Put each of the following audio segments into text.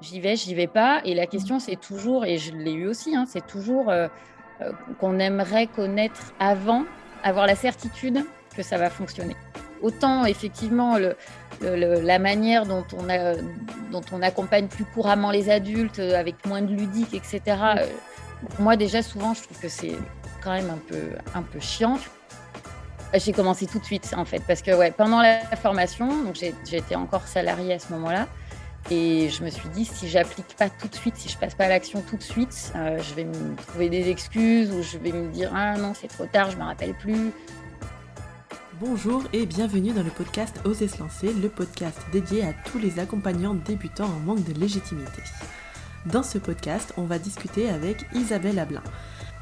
j'y vais, j'y vais pas. Et la question, c'est toujours, et je l'ai eu aussi, hein, c'est toujours euh, euh, qu'on aimerait connaître avant, avoir la certitude que ça va fonctionner. Autant effectivement le, la manière dont on, a, dont on accompagne plus couramment les adultes avec moins de ludique, etc. Euh, moi déjà souvent je trouve que c'est quand même un peu, un peu chiant. J'ai commencé tout de suite en fait parce que ouais, pendant la formation, donc j'étais encore salariée à ce moment-là, et je me suis dit, si j'applique pas tout de suite, si je passe pas à l'action tout de suite, euh, je vais me trouver des excuses ou je vais me dire, ah non, c'est trop tard, je me rappelle plus. Bonjour et bienvenue dans le podcast Oser se lancer, le podcast dédié à tous les accompagnants débutants en manque de légitimité. Dans ce podcast, on va discuter avec Isabelle Ablin.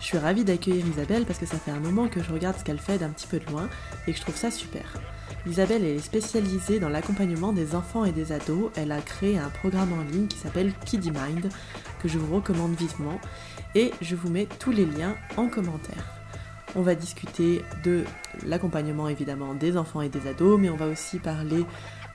Je suis ravie d'accueillir Isabelle parce que ça fait un moment que je regarde ce qu'elle fait d'un petit peu de loin et que je trouve ça super. Isabelle est spécialisée dans l'accompagnement des enfants et des ados. Elle a créé un programme en ligne qui s'appelle Kiddy Mind, que je vous recommande vivement, et je vous mets tous les liens en commentaire. On va discuter de l'accompagnement évidemment des enfants et des ados, mais on va aussi parler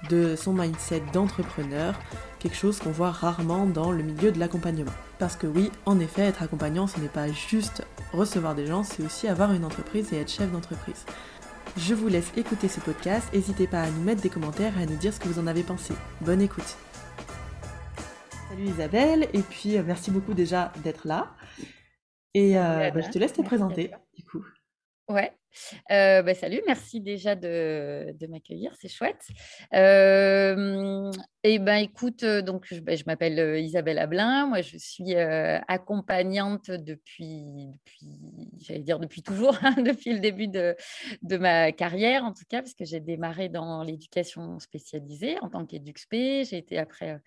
de son mindset d'entrepreneur, quelque chose qu'on voit rarement dans le milieu de l'accompagnement. Parce que oui, en effet, être accompagnant, ce n'est pas juste recevoir des gens, c'est aussi avoir une entreprise et être chef d'entreprise. Je vous laisse écouter ce podcast. N'hésitez pas à nous mettre des commentaires et à nous dire ce que vous en avez pensé. Bonne écoute. Salut Isabelle, et puis euh, merci beaucoup déjà d'être là. Et euh, bah, je te laisse te présenter, du coup. Ouais. Euh, bah, salut, merci déjà de, m'accueillir, c'est chouette. Euh, et ben écoute, donc je, je m'appelle Isabelle Ablin, moi je suis accompagnante depuis, depuis j'allais dire depuis toujours, hein, depuis le début de, ma carrière en tout cas, parce que j'ai démarré dans l'éducation spécialisée en tant qu'EduxP, j'ai été après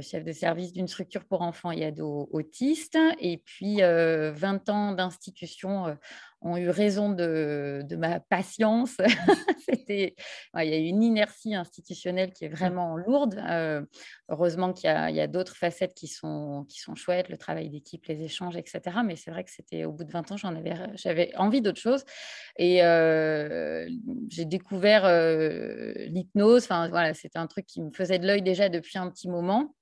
chef de service d'une structure pour enfants et ados autistes, et puis 20 ans d'institution ont eu raison de, de ma patience. C'était, il y a une inertie institutionnelle qui est mmh. vraiment lourde. Euh, heureusement qu'il y a, d'autres facettes qui sont, qui sont chouettes, le travail d'équipe, les échanges, etc. Mais c'est vrai que c'était au bout de 20 ans, j'en avais, j'avais envie d'autre chose. Et euh, j'ai découvert euh, l'hypnose. Enfin, voilà, c'était un truc qui me faisait de l'œil déjà depuis un petit moment.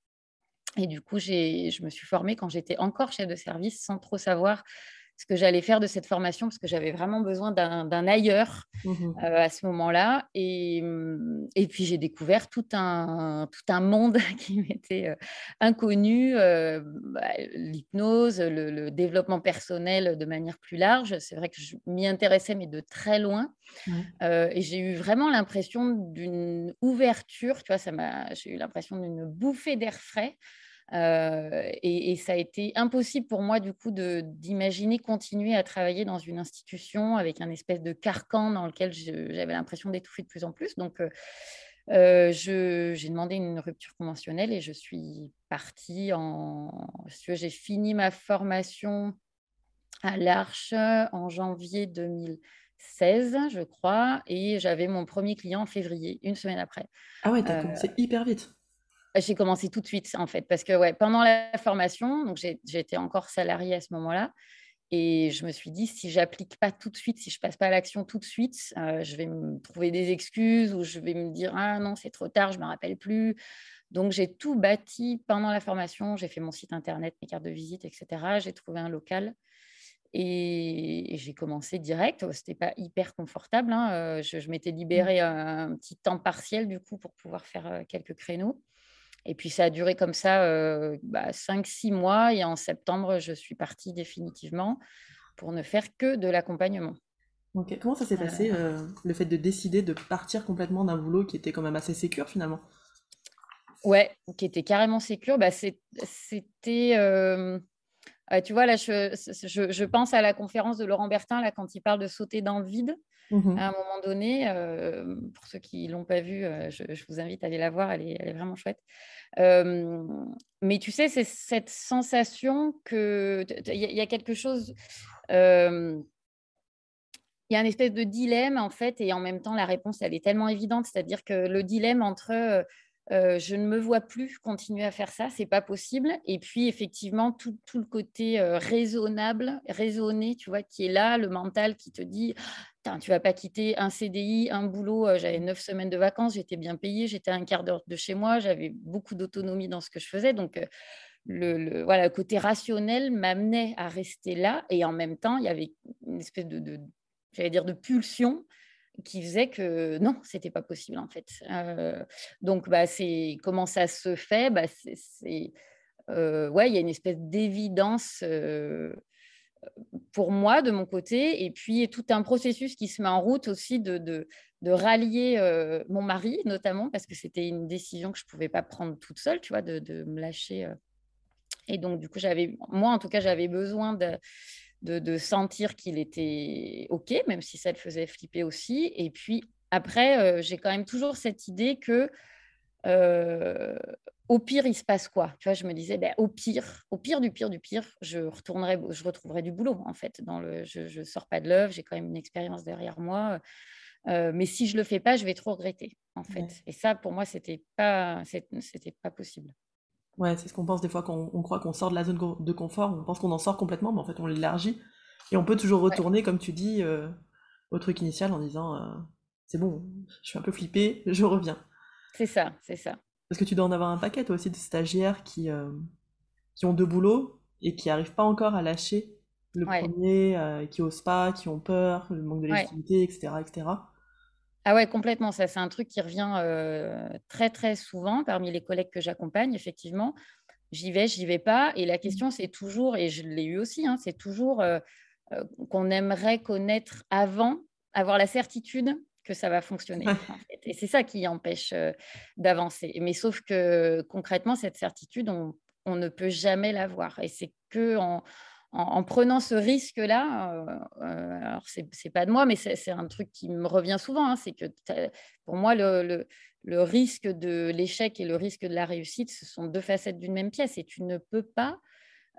Et du coup, je me suis formée quand j'étais encore chef de service sans trop savoir ce que j'allais faire de cette formation parce que j'avais vraiment besoin d'un ailleurs mmh euh, à ce moment-là. Et, mmh, et, puis j'ai découvert tout un, tout un monde qui m'était euh, inconnu, euh, bah, l'hypnose, le, développement personnel de manière plus large. C'est vrai que je m'y intéressais, mais de très loin. et j'ai eu vraiment l'impression d'une ouverture, tu vois, j'ai eu l'impression d'une bouffée d'air frais. Euh, et, ça a été impossible pour moi, du coup, d'imaginer continuer à travailler dans une institution avec un espèce de carcan dans lequel j'avais l'impression d'étouffer de plus en plus. Donc, euh, euh, j'ai demandé une rupture conventionnelle et je suis partie en. J'ai fini ma formation à l'Arche en janvier 2016, je crois, et j'avais mon premier client en février, une semaine après. Ah ouais, t'as commencé hyper vite. J'ai commencé tout de suite, en fait, parce que ouais, pendant la formation, donc j'étais encore salariée à ce moment-là, et je me suis dit, si j'applique pas tout de suite, si je passe pas à l'action tout de suite, euh, je vais me trouver des excuses ou je vais me dire, ah non, c'est trop tard, je me rappelle plus. Donc j'ai tout bâti pendant la formation, j'ai fait mon site internet, mes cartes de visite, etc. J'ai trouvé un local. Et, j'ai commencé direct. C'était pas hyper confortable. Hein, euh, je, je m'étais mmh. libéré un, un, petit temps partiel du coup pour pouvoir faire euh, quelques créneaux. Et puis ça a duré comme ça euh, bah, 5-6 mois. Et en septembre, je suis partie définitivement pour ne faire que de l'accompagnement. Comment ça s'est passé, euh, le fait de décider de partir complètement d'un boulot qui était quand même assez sécure finalement? Ouais, qui était carrément sécure. Bah, C'était. Euh, tu vois, là, je, je, pense à la conférence de Laurent Bertin, là, quand il parle de sauter dans le vide. Mmh à un moment donné, euh, pour ceux qui ne l'ont pas vue, euh, je, vous invite à aller la voir, elle est, elle est vraiment chouette. Euh, mais tu sais, c'est cette sensation que il y, a quelque chose. il y a un espèce de dilemme en fait, et en même temps, la réponse, elle est tellement évidente, c'est-à-dire que le dilemme entre je ne me vois plus continuer à faire ça, c'est pas possible. Et puis effectivement, tout, le côté raisonnable, raisonné, tu vois, qui est là, le mental qui te dit tu vas pas quitter un CDI, un boulot. J'avais neuf semaines de vacances, j'étais bien payée, j'étais un quart d'heure de chez moi, j'avais beaucoup d'autonomie dans ce que je faisais. Donc, le, voilà, côté rationnel m'amenait à rester là. Et en même temps, il y avait une espèce de, j'allais dire, de pulsion qui faisait que non, c'était pas possible en fait. donc, bah, c'est comment ça se fait? Bah, c'est, ouais, il y a une espèce d'évidence pour moi de mon côté, et puis tout un processus qui se met en route aussi de, de, rallier mon mari notamment parce que c'était une décision que je pouvais pas prendre toute seule, tu vois, de, de me lâcher et donc, du coup, j'avais, moi, en tout cas, j'avais besoin de, de, sentir qu'il était OK, même si ça le faisait flipper aussi. Et puis, après, euh, j'ai quand même toujours cette idée que, euh, au pire, il se passe quoi? Tu vois, je me disais, ben, au pire, au pire du pire du pire, je retournerai, je retrouverai du boulot, en fait. Dans le, je ne sors pas de l'œuvre, j'ai quand même une expérience derrière moi. Euh, mais si je le fais pas, je vais trop regretter, en fait. Et ça, pour moi, c'était pas, c'était pas possible. Ouais, c'est ce qu'on pense des fois quand on croit qu'on sort de la zone de confort, on pense qu'on en sort complètement, mais en fait on l'élargit. Et on peut toujours retourner, comme tu dis, euh, au truc initial en disant euh, c'est bon, je suis un peu flippé, je reviens. C'est ça, c'est ça. Parce que tu dois en avoir un paquet toi aussi de stagiaires qui, euh, qui ont deux boulots et qui n'arrivent pas encore à lâcher le premier, qui osent pas, qui ont peur, le manque de légitimité, etc., etc. Ah ouais, complètement. Ça, c'est un truc qui revient très, très souvent parmi les collègues que j'accompagne, effectivement. J'y vais, j'y vais pas. Et la mmh. question, c'est toujours, et je l'ai eu aussi, hein, c'est toujours qu'on aimerait connaître avant, avoir la certitude que ça va fonctionner. Et c'est ça qui empêche d'avancer. Mais sauf que concrètement, cette certitude, on, on ne peut jamais l'avoir. Et c'est que en, en, prenant ce risque-là, euh, euh, alors c'est pas de moi, mais c'est un truc qui me revient souvent, hein, c'est que pour moi, le, risque de l'échec et le risque de la réussite, ce sont deux facettes d'une même pièce, et tu ne peux pas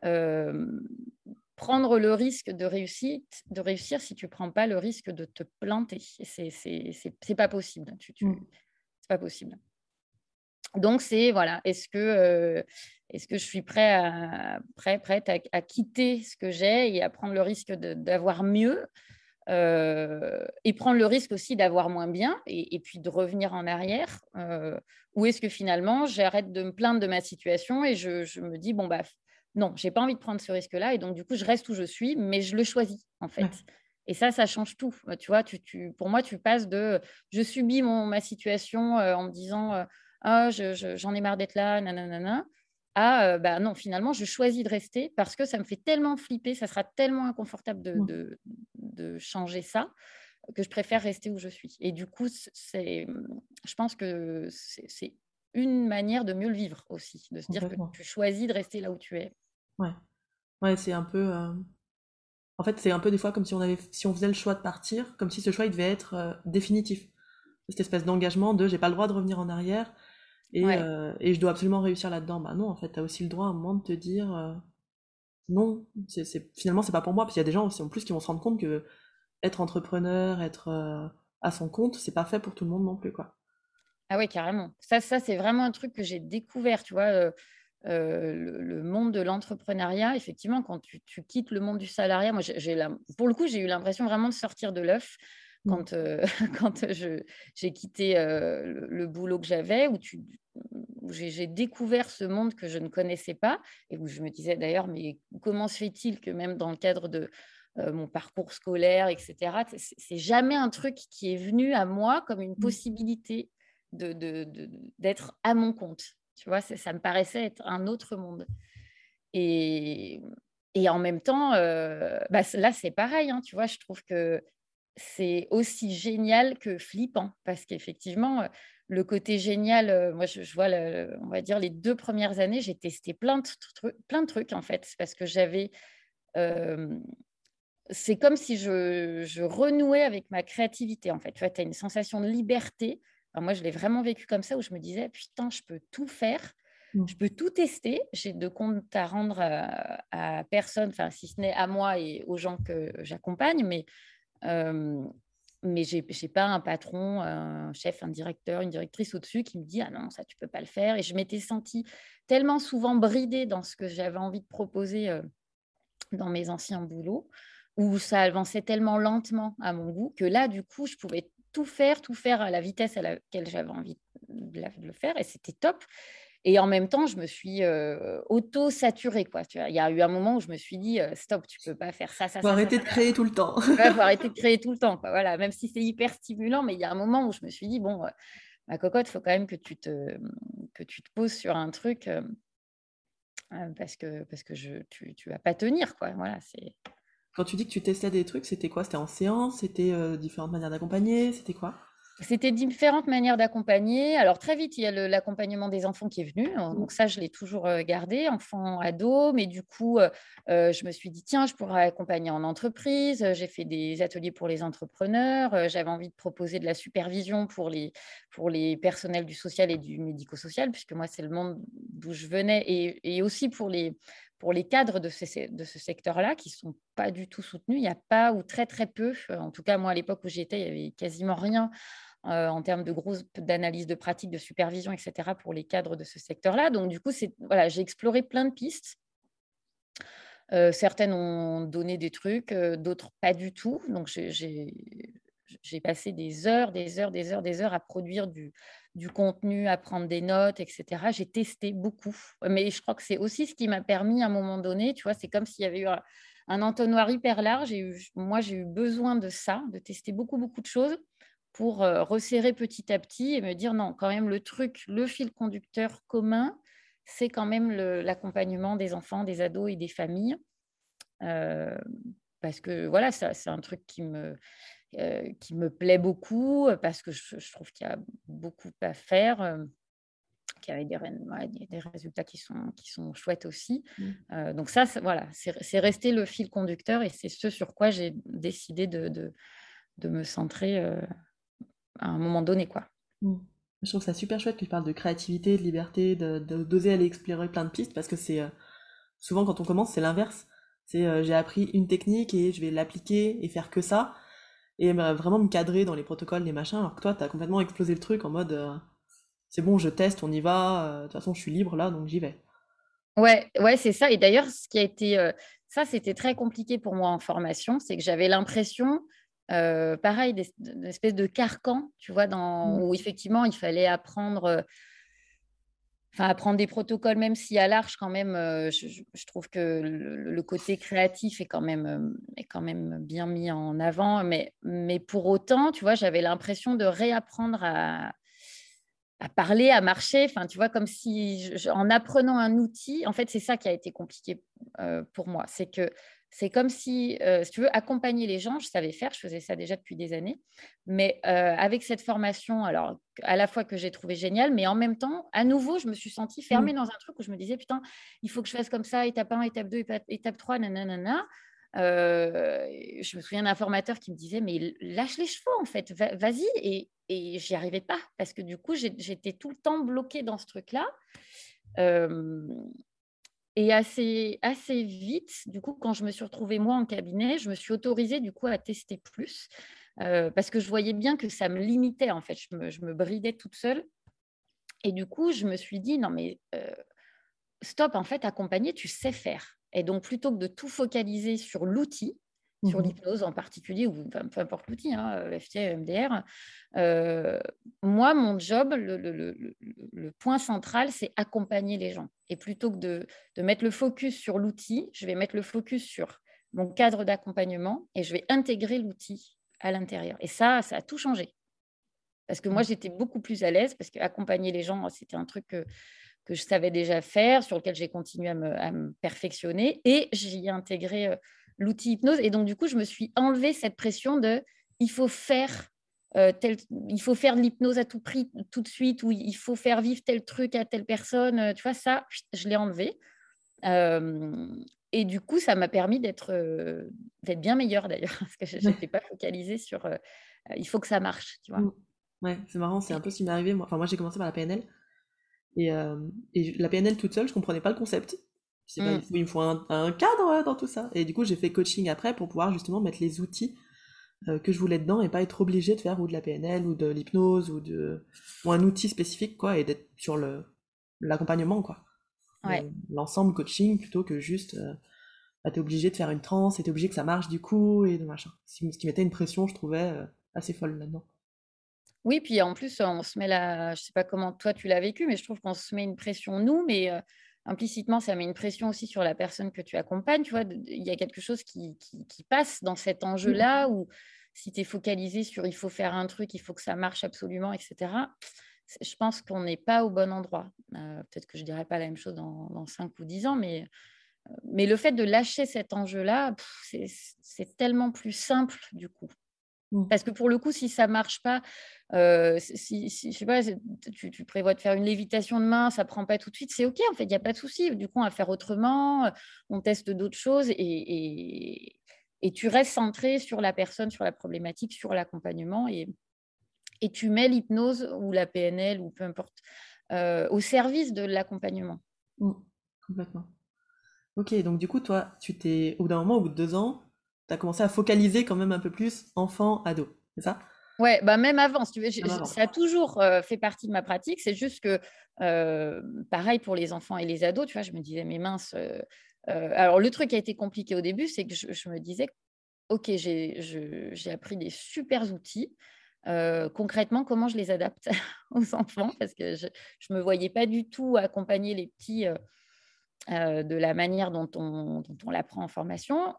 euh, prendre le risque de, réussite, de réussir si tu ne prends pas le risque de te planter. C'est pas possible. Tu, tu, mmh. C'est pas possible. Donc, c'est voilà, est-ce que, euh, est-ce que je suis prêt à, prêt, prête à, quitter ce que j'ai et à prendre le risque d'avoir mieux euh, et prendre le risque aussi d'avoir moins bien et, puis de revenir en arrière euh, Ou est-ce que finalement, j'arrête de me plaindre de ma situation et je, me dis, bon, bah, non, j'ai pas envie de prendre ce risque-là et donc, du coup, je reste où je suis, mais je le choisis en fait. Et ça, ça change tout. Tu vois, tu, tu, pour moi, tu passes de je subis mon, ma situation en me disant ah, j'en ai marre d'être là, nanana, à euh, bah non, finalement, je choisis de rester parce que ça me fait tellement flipper, ça sera tellement inconfortable de, de, changer ça que je préfère rester où je suis. Et du coup, c'est, je pense que c'est une manière de mieux le vivre aussi, de se dire que tu choisis de rester là où tu es. Ouais, ouais c'est un peu. Euh, en fait, c'est un peu des fois comme si on, avait, si on faisait le choix de partir, comme si ce choix il devait être euh, définitif. Cette espèce d'engagement de j'ai pas le droit de revenir en arrière, euh, et, je dois absolument réussir là-dedans. Bah non, en fait, tu as aussi le droit à un moment de te dire euh, non, c'est, finalement, c'est pas pour moi. Parce qu'il y a des gens aussi en plus qui vont se rendre compte que être entrepreneur, être euh, à son compte, c'est pas fait pour tout le monde non plus. quoi. Ah oui, carrément. Ça, ça c'est vraiment un truc que j'ai découvert, tu vois. le, monde de l'entrepreneuriat, effectivement, quand tu, quittes le monde du salariat, moi, j'ai, pour le coup, j'ai eu l'impression vraiment de sortir de l'œuf. Mmh. quand, euh, quand j'ai quitté euh, le, boulot que j'avais, où, où j'ai découvert ce monde que je ne connaissais pas, et où je me disais d'ailleurs, mais comment se fait-il que même dans le cadre de euh, mon parcours scolaire, etc., c'est jamais un truc qui est venu à moi comme une mmh. possibilité d'être de, de, à mon compte. Tu vois, ça me paraissait être un autre monde. Et, et en même temps, bah, là, c'est pareil. Hein, tu vois, je trouve que c'est aussi génial que flippant parce qu'effectivement, le côté génial, moi je, vois, on va dire les deux premières années, j'ai testé plein de, plein de trucs en fait parce que j'avais. c'est comme si je, renouais avec ma créativité en fait. Tu as une sensation de liberté. moi, je l'ai vraiment vécu comme ça où je me disais, putain, je peux tout faire. Mmh. Je peux tout tester. J'ai de compte à rendre à, à personne, enfin, si ce n'est à moi et aux gens que j'accompagne, mais mais je n'ai pas un patron, un chef, un directeur, une directrice au-dessus qui me dit Ah non, ça, tu peux pas le faire. Et je m'étais sentie tellement souvent bridée dans ce que j'avais envie de proposer dans mes anciens boulots où ça avançait tellement lentement à mon goût que là, du coup, je pouvais tout faire, tout faire à la vitesse à laquelle j'avais envie de, le faire, et c'était top. Et en même temps, je me suis auto-saturée. Tu vois, il y a eu un moment où je me suis dit, stop, tu peux pas faire ça, ça, faut ça. arrêter de créer tout le temps. Il faut arrêter de créer tout le temps. Quoi. Voilà, même si c'est hyper stimulant, mais il y a un moment où je me suis dit, bon, ma cocotte, il faut quand même que tu te, que tu te poses sur un truc parce que, parce que je, tu ne vas pas tenir. Quoi. Voilà, c'est... Quand tu dis que tu testais des trucs, c'était quoi? C'était en séance? C'était différentes manières d'accompagner? C'était quoi? C'était différentes manières d'accompagner. Alors très vite, il y a l'accompagnement des enfants qui est venu. Hein, donc ça, je l'ai toujours gardé, enfants, ados. Mais du coup, je me suis dit, tiens, je pourrais accompagner en entreprise. J'ai fait des ateliers pour les entrepreneurs. J'avais envie de proposer de la supervision pour les, pour les personnels du social et du médico-social, puisque moi, c'est le monde d'où je venais. Et, et aussi pour les, pour les cadres de, ce secteur-là qui ne sont pas du tout soutenus. Il n'y a pas ou très très peu, en tout cas moi à l'époque où j'étais, il n'y avait quasiment rien euh, en termes de grosses d'analyse de pratique, de supervision, etc. pour les cadres de ce secteur-là. Donc, du coup, voilà, j'ai exploré plein de pistes. Euh, certaines ont donné des trucs, euh, d'autres pas du tout. Donc, j'ai passé des heures, des heures, des heures, des heures à produire du, du contenu, à prendre des notes, etc. J'ai testé beaucoup. Mais je crois que c'est aussi ce qui m'a permis à un moment donné, tu vois, c'est comme s'il y avait eu un, entonnoir hyper large. Eu, moi, j'ai eu besoin de ça, de tester beaucoup, beaucoup de choses pour euh, resserrer petit à petit et me dire non, quand même, le truc, le fil conducteur commun, c'est quand même l'accompagnement des enfants, des ados et des familles. Euh, parce que voilà, c'est un truc qui me, euh, qui me plaît beaucoup, parce que je, trouve qu'il y a beaucoup à faire, qu'il y a des, des, résultats qui sont, qui sont chouettes aussi. Mmh. donc ça, voilà, c'est resté le fil conducteur et c'est ce sur quoi j'ai décidé de, de, de, me centrer à un moment donné. quoi. Mmh. Je trouve ça super chouette que tu parles de créativité, de liberté, d'oser de, d'oser aller explorer plein de pistes parce que c'est euh, souvent quand on commence, c'est l'inverse. C'est euh, j'ai appris une technique et je vais l'appliquer et faire que ça et vraiment me cadrer dans les protocoles, les machins, alors que toi, tu as complètement explosé le truc en mode euh, c'est bon, je teste, on y va, de toute façon, je suis libre là, donc j'y vais. Ouais, ouais, c'est ça. Et d'ailleurs, ce qui a été, ça, c'était très compliqué pour moi en formation, c'est que j'avais l'impression euh, pareil, des, une espèce de carcan, tu vois, dans, mmh. où effectivement il fallait apprendre, enfin apprendre des protocoles, même si à l'arche quand même, euh, je, trouve que le, côté créatif est quand même euh, est quand même bien mis en avant, mais pour autant, tu vois, j'avais l'impression de réapprendre à à parler, à marcher, enfin, tu vois, comme si en apprenant un outil, en fait, c'est ça qui a été compliqué pour moi, c'est que c'est comme si, euh, si tu veux, accompagner les gens, je savais faire, je faisais ça déjà depuis des années, mais euh, avec cette formation, alors à la fois que j'ai trouvé géniale, mais en même temps, à nouveau, je me suis sentie fermée mmh. dans un truc où je me disais, putain, il faut que je fasse comme ça, étape 1, étape 2, étape 3, nanana. Euh, je me souviens d'un formateur qui me disait, mais lâche les chevaux, en fait, vas-y. Et, et j'y arrivais pas, parce que du coup, j'étais tout le temps bloquée dans ce truc-là. Et assez, assez vite, du coup, quand je me suis retrouvée moi en cabinet, je me suis autorisée du coup à tester plus euh, parce que je voyais bien que ça me limitait en fait. Je me, bridais toute seule. Et du coup, je me suis dit non mais euh, stop, en fait, accompagner, tu sais faire. Et donc, plutôt que de tout focaliser sur l'outil, sur mmh l'hypnose en particulier, ou peu importe l'outil, hein, FTA, MDR. Euh, moi, mon job, le, point central, c'est accompagner les gens. Et plutôt que de, de mettre le focus sur l'outil, je vais mettre le focus sur mon cadre d'accompagnement et je vais intégrer l'outil à l'intérieur. Et ça, ça a tout changé. Parce que moi, mmh. j'étais beaucoup plus à l'aise, parce qu'accompagner les gens, c'était un truc que, que, je savais déjà faire, sur lequel j'ai continué à me, à me, perfectionner. Et j'y ai intégré l'outil hypnose. Et donc, du coup, je me suis enlevé cette pression de il faut faire. Euh, tel, il faut faire de l'hypnose à tout prix tout de suite ou il faut faire vivre tel truc à telle personne. Euh, tu vois, ça, je l'ai enlevé. Euh, et du coup, ça m'a permis d'être d'être bien meilleure d'ailleurs, parce que je n'étais pas focalisée sur il faut que ça marche, tu vois. Mmh. Ouais, c'est marrant, c'est un peu ce qui m'est arrivé. Moi, enfin, moi j'ai commencé par la PNL. Et, et, la PNL toute seule, je comprenais pas le concept. Mmh. il, me faut un, cadre dans tout ça. Et du coup, j'ai fait coaching après pour pouvoir justement mettre les outils euh, que je voulais dedans et pas être obligé de faire ou de la PNL ou de l'hypnose ou de ou un outil spécifique quoi et d'être sur le l'accompagnement quoi. L'ensemble coaching plutôt que juste euh, bah, tu es obligé de faire une transe et tu es obligé que ça marche du coup et de machin. Ce qui mettait une pression, je trouvais, assez folle là-dedans. Oui, puis en plus, on se met la. Je sais pas comment toi tu l'as vécu, mais je trouve qu'on se met une pression, nous, mais implicitement, ça met une pression aussi sur la personne que tu accompagnes. Tu vois, il y a quelque chose qui, qui, passe dans cet mmh. enjeu-là où si tu es focalisé sur il faut faire un truc, il faut que ça marche absolument, etc., je pense qu'on n'est pas au bon endroit. Peut-être que je ne dirais pas la même chose dans, dans 5 ou 10 ans, mais, mais le fait de lâcher cet enjeu-là, c'est tellement plus simple du coup. Mmh. Parce que pour le coup, si ça ne marche pas, si, je sais pas, tu, prévois de faire une lévitation demain, ça ne prend pas tout de suite, c'est OK, en fait, il n'y a pas de souci. Du coup, on va faire autrement, on teste d'autres choses et, et, tu restes centré sur la personne, sur la problématique, sur l'accompagnement et, et tu mets l'hypnose ou la PNL ou peu importe au service de l'accompagnement. Mmh, complètement. Ok, donc du coup, toi, tu t'es, au bout d'un moment, au bout de deux ans, tu as commencé à focaliser quand même un peu plus enfant, ado, c'est ça? Ouais, bah même avant, si tu veux, ça a toujours fait partie de ma pratique. C'est juste que, pareil pour les enfants et les ados, tu vois, je me disais, mais mince. alors, le truc qui a été compliqué au début, c'est que je, me disais, OK, j'ai appris des super outils. concrètement, comment je les adapte aux enfants? Parce que je ne me voyais pas du tout accompagner les petits de la manière dont on, l'apprend en formation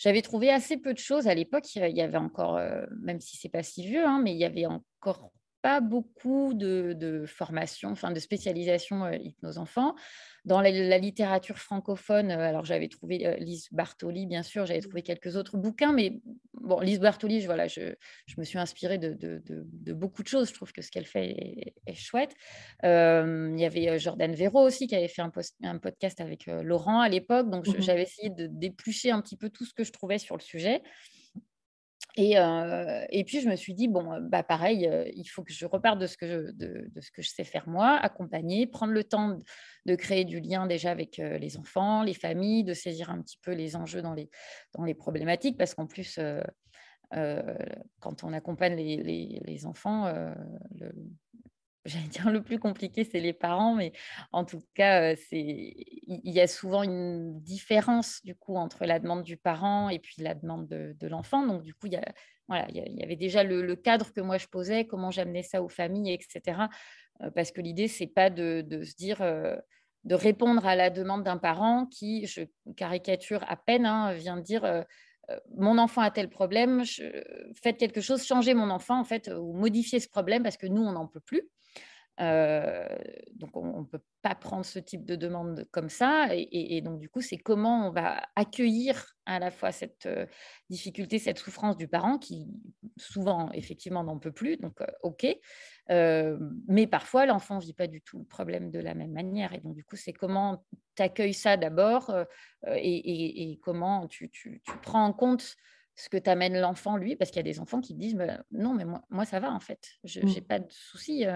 j'avais trouvé assez peu de choses à l'époque. Il y avait encore, euh, même si c'est pas si vieux, hein, mais il y avait encore pas beaucoup de, de formation, enfin de spécialisation euh, hypnose enfant. Dans la, littérature francophone, euh, alors j'avais trouvé euh, Lise Bartoli, bien sûr, j'avais trouvé quelques autres bouquins, mais bon, Lise Bartoli, je, voilà, je, je me suis inspirée de, de, de, beaucoup de choses. Je trouve que ce qu'elle fait est, chouette. il y avait Jordan Véro aussi qui avait fait un, post, un podcast avec Laurent à l'époque, donc mmh j'avais essayé de d'éplucher un petit peu tout ce que je trouvais sur le sujet. Et, puis, je me suis dit, bon, bah, pareil, il faut que je reparte de ce que je, sais faire moi, accompagner, prendre le temps de, créer du lien déjà avec les enfants, les familles, de saisir un petit peu les enjeux dans les, problématiques, parce qu'en plus, quand on accompagne les, enfants, j'allais dire le plus compliqué, c'est les parents, mais en tout cas, il y a souvent une différence du coup entre la demande du parent et puis la demande de, l'enfant. Donc du coup, il y, voilà, il y avait déjà le, cadre que moi je posais, comment j'amenais ça aux familles, etc. parce que l'idée, c'est pas de, se dire de répondre à la demande d'un parent qui, je caricature à peine, hein, vient dire mon enfant a tel problème, faites quelque chose, changez mon enfant en fait, ou modifiez ce problème parce que nous, on n'en peut plus. Euh, donc, on ne peut pas prendre ce type de demande comme ça. Et, donc, du coup, c'est comment on va accueillir à la fois cette euh, difficulté, cette souffrance du parent qui, souvent, effectivement, n'en peut plus. Donc, euh, OK. mais parfois, l'enfant ne vit pas du tout le problème de la même manière. Et donc, du coup, c'est comment tu accueilles ça d'abord et, comment tu, tu, prends en compte ce que t'amène l'enfant, lui, parce qu'il y a des enfants qui disent bah, Non, mais moi, moi, ça va, en fait. Je n'ai mmh. pas de soucis.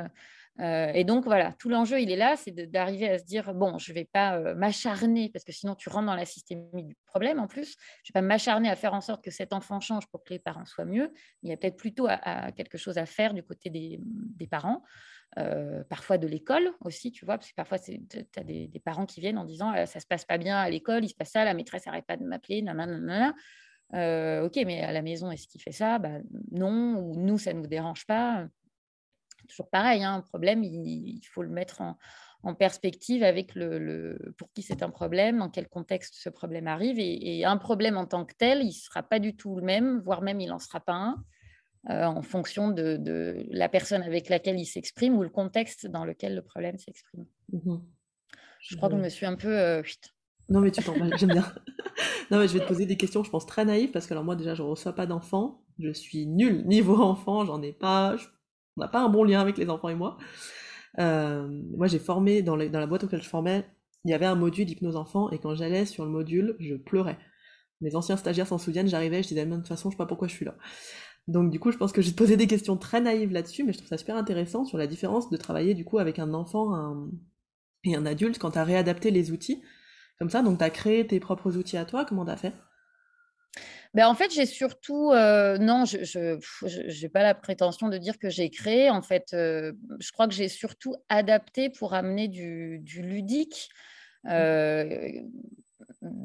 Euh, et donc, voilà, tout l'enjeu, il est là, c'est d'arriver à se dire, bon, je ne vais pas euh, m'acharner, parce que sinon, tu rentres dans la systémie du problème en plus. Je ne vais pas m'acharner à faire en sorte que cet enfant change pour que les parents soient mieux. Il y a peut-être plutôt quelque chose à faire du côté des, parents. Euh, parfois de l'école aussi, tu vois, parce que parfois tu as des, parents qui viennent en disant ça se passe pas bien à l'école, il se passe ça, la maîtresse n'arrête pas de m'appeler, nanana. Euh, ok, mais à la maison, est-ce qu'il fait ça? Bah, Non, ou nous, ça ne nous dérange pas toujours pareil, hein, un problème, il, faut le mettre en, perspective avec le, pour qui c'est un problème, dans quel contexte ce problème arrive. Et, un problème en tant que tel, il ne sera pas du tout le même, voire même il n'en sera pas un, euh, en fonction de, la personne avec laquelle il s'exprime ou le contexte dans lequel le problème s'exprime. Mmh je crois que je me suis un peu... Euh, non, mais tu t'en j'aime bien. non, mais je vais te poser des questions, je pense, très naïves, parce que alors moi, déjà, je ne reçois pas d'enfants. Je suis nulle niveau enfant, j'en ai pas. On n'a pas un bon lien avec les enfants et moi. Euh, moi, j'ai formé, dans, la boîte auquel je formais, il y avait un module d'hypnose enfant, et quand j'allais sur le module, je pleurais. Mes anciens stagiaires s'en souviennent, j'arrivais, je disais, de toute façon, je sais pas pourquoi je suis là. Donc, du coup, je pense que j'ai posé des questions très naïves là-dessus, mais je trouve ça super intéressant sur la différence de travailler, du coup, avec un enfant et un adulte quand tu as réadapté les outils. Comme ça, donc tu as créé tes propres outils à toi, comment tu as fait? Ben, en fait, j'ai surtout, euh, non, je n'ai pas la prétention de dire que j'ai créé. En fait, euh, je crois que j'ai surtout adapté pour amener du, du ludique. Mmh. Euh,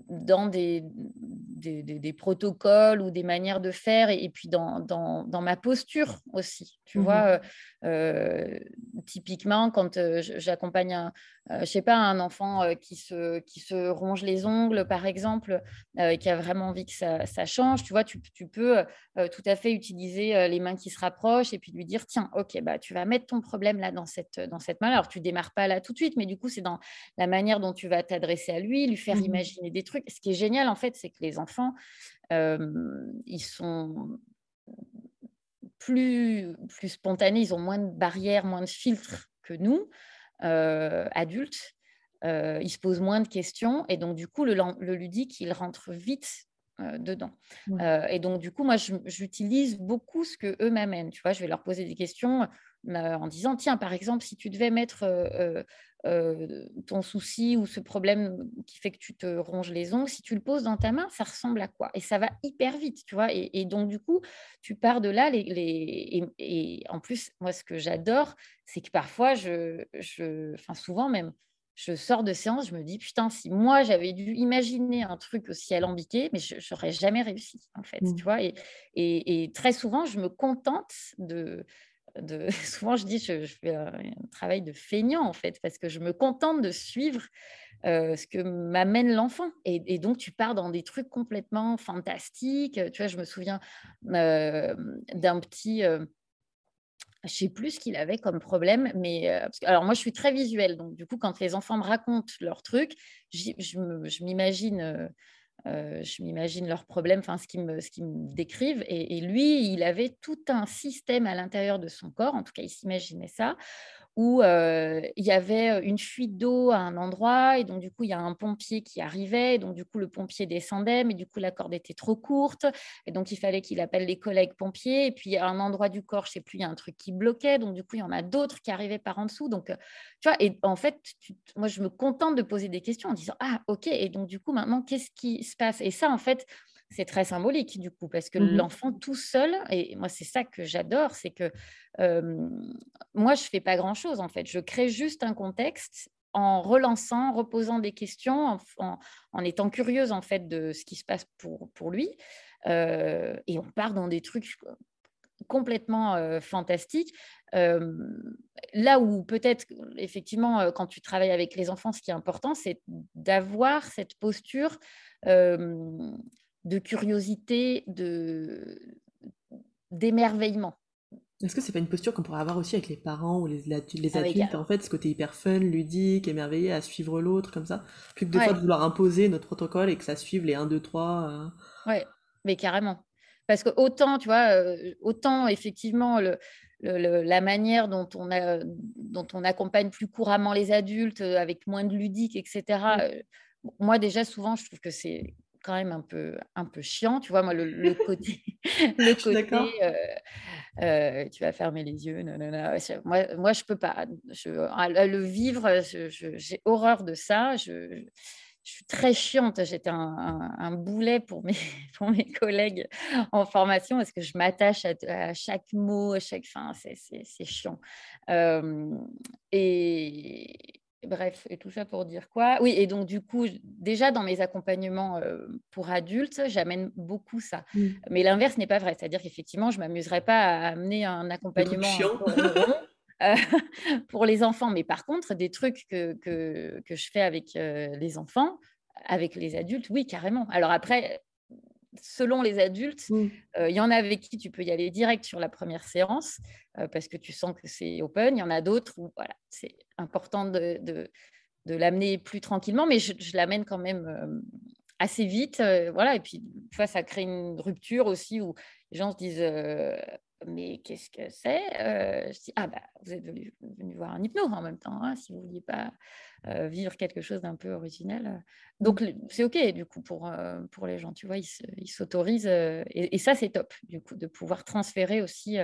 dans des, des, protocoles ou des manières de faire et, puis dans, dans, dans, ma posture aussi. Tu mmh vois, euh, euh, typiquement, quand euh, j'accompagne un, je sais pas, un enfant qui, se, qui se ronge les ongles, par exemple, qui a vraiment envie que ça, ça change, tu vois, tu, tu peux tout à fait utiliser les mains qui se rapprochent et puis lui dire, tiens, ok, bah, tu vas mettre ton problème là dans cette, dans cette main. Alors, tu démarres pas là tout de suite, mais du coup, c'est dans la manière dont tu vas t'adresser à lui, lui faire mmh imaginer des trucs. Ce qui est génial, en fait, c'est que les enfants, ils sont plus, plus spontanés, ils ont moins de barrières, moins de filtres que nous, adultes. ils se posent moins de questions et donc, du coup, le, le ludique, il rentre vite dedans. et donc, du coup, moi, j'utilise beaucoup ce que eux m'amènent. Tu vois, je vais leur poser des questions en disant, tiens, par exemple, si tu devais mettre ton souci ou ce problème qui fait que tu te ronges les ongles, si tu le poses dans ta main, ça ressemble à quoi? Et ça va hyper vite, tu vois? Et, donc, du coup, tu pars de là. Les, et, en plus, moi, ce que j'adore, c'est que parfois, je, je, enfin, souvent même, je sors de séance, je me dis, putain, si moi, j'avais dû imaginer un truc aussi alambiqué, mais je n'aurais jamais réussi, en fait, tu mmh. et, très souvent, je me contente de, Souvent, je dis, je, je fais un, travail de feignant, en fait, parce que je me contente de suivre euh, ce que m'amène l'enfant. Et, donc, tu pars dans des trucs complètement fantastiques. Tu vois, je me souviens euh, d'un petit... Euh, je sais plus ce qu'il avait comme problème, mais alors moi je suis très visuelle, donc du coup quand les enfants me racontent leurs trucs, je m'imagine euh, je m'imagine leurs problèmes, enfin ce qu'ils me, décrivent. Et, lui, il avait tout un système à l'intérieur de son corps, en tout cas, il s'imaginait ça, où il y avait une fuite d'eau à un endroit, et donc du coup, il y a un pompier qui arrivait, et donc du coup, le pompier descendait, mais du coup, la corde était trop courte, et donc il fallait qu'il appelle les collègues pompiers, et puis à un endroit du corps, je sais plus, il y a un truc qui bloquait, donc du coup, il y en a d'autres qui arrivaient par en dessous. Donc, tu vois, et en fait, moi, je me contente de poser des questions en disant, ah, ok, et donc du coup, maintenant, qu'est-ce qui se passe? Et ça, en fait, c'est très symbolique du coup, parce que mmh l'enfant tout seul, et moi c'est ça que j'adore, c'est que moi je fais pas grand-chose en fait, je crée juste un contexte en relançant, reposant des questions, en, étant curieuse en fait de ce qui se passe pour, pour lui, et on part dans des trucs complètement fantastiques. là où peut-être, effectivement, quand tu travailles avec les enfants, ce qui est important, c'est d'avoir cette posture de curiosité, de d'émerveillement. Est-ce que c'est pas une posture qu'on pourrait avoir aussi avec les parents ou les, les adultes, en fait, ce côté hyper fun, ludique, émerveillé, à suivre l'autre, comme ça, plus que de fois de vouloir imposer notre protocole et que ça suive les 1, 2, 3 Ouais, mais carrément. Parce que autant, tu vois, euh, autant effectivement, le, la manière dont on, a, dont on accompagne plus couramment les adultes, euh, avec moins de ludique, etc., euh, moi déjà, souvent, je trouve que c'est quand même un peu, un peu chiant. Tu vois, moi, le, côté, le côté euh, euh, tu vas fermer les yeux. Non, non, non. Moi, moi, je peux pas. Je, le vivre, j'ai horreur de ça. Je, je suis très chiante. J'étais un, un, boulet pour mes, pour mes collègues en formation parce que je m'attache à, chaque mot, à chaque fin. C'est chiant. Euh, et, Bref, et tout ça pour dire quoi? Oui, et donc du coup, déjà dans mes accompagnements euh, pour adultes, j'amène beaucoup ça. Mmh. Mais l'inverse n'est pas vrai, c'est-à-dire qu'effectivement, je ne m'amuserais pas à amener un accompagnement euh, pour les enfants. Mais par contre, des trucs que, que, que je fais avec euh, les enfants, avec les adultes, oui, carrément. Alors après, selon les adultes, mmh. il y en a avec qui tu peux y aller direct sur la première séance parce que tu sens que c'est open. Il y en a d'autres où voilà, c'est important de, de, l'amener plus tranquillement, mais je, l'amène quand même assez vite. voilà, et puis, tu vois, ça crée une rupture aussi où les gens se disent mais qu'est-ce que c'est Je ah bah, vous êtes venu, voir un hypno en même temps, hein, si vous ne vouliez pas vivre quelque chose d'un peu originel. Donc, c'est OK, du coup, pour, pour les gens, tu vois, ils s'autorisent. Et, ça, c'est top, du coup, de pouvoir transférer aussi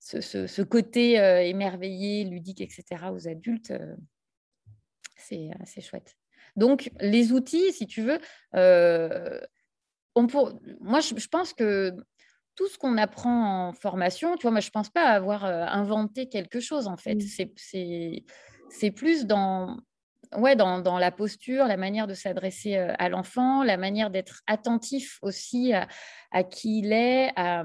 ce, côté émerveillé, ludique, etc., aux adultes. c'est chouette. Donc, les outils, si tu veux, on pour... moi, je pense que tout ce qu'on apprend en formation, tu vois, moi, je ne pense pas avoir inventé quelque chose, en fait. C'est plus dans ouais, dans, dans, la posture, la manière de s'adresser à l'enfant, la manière d'être attentif aussi à, à, qui il est, à,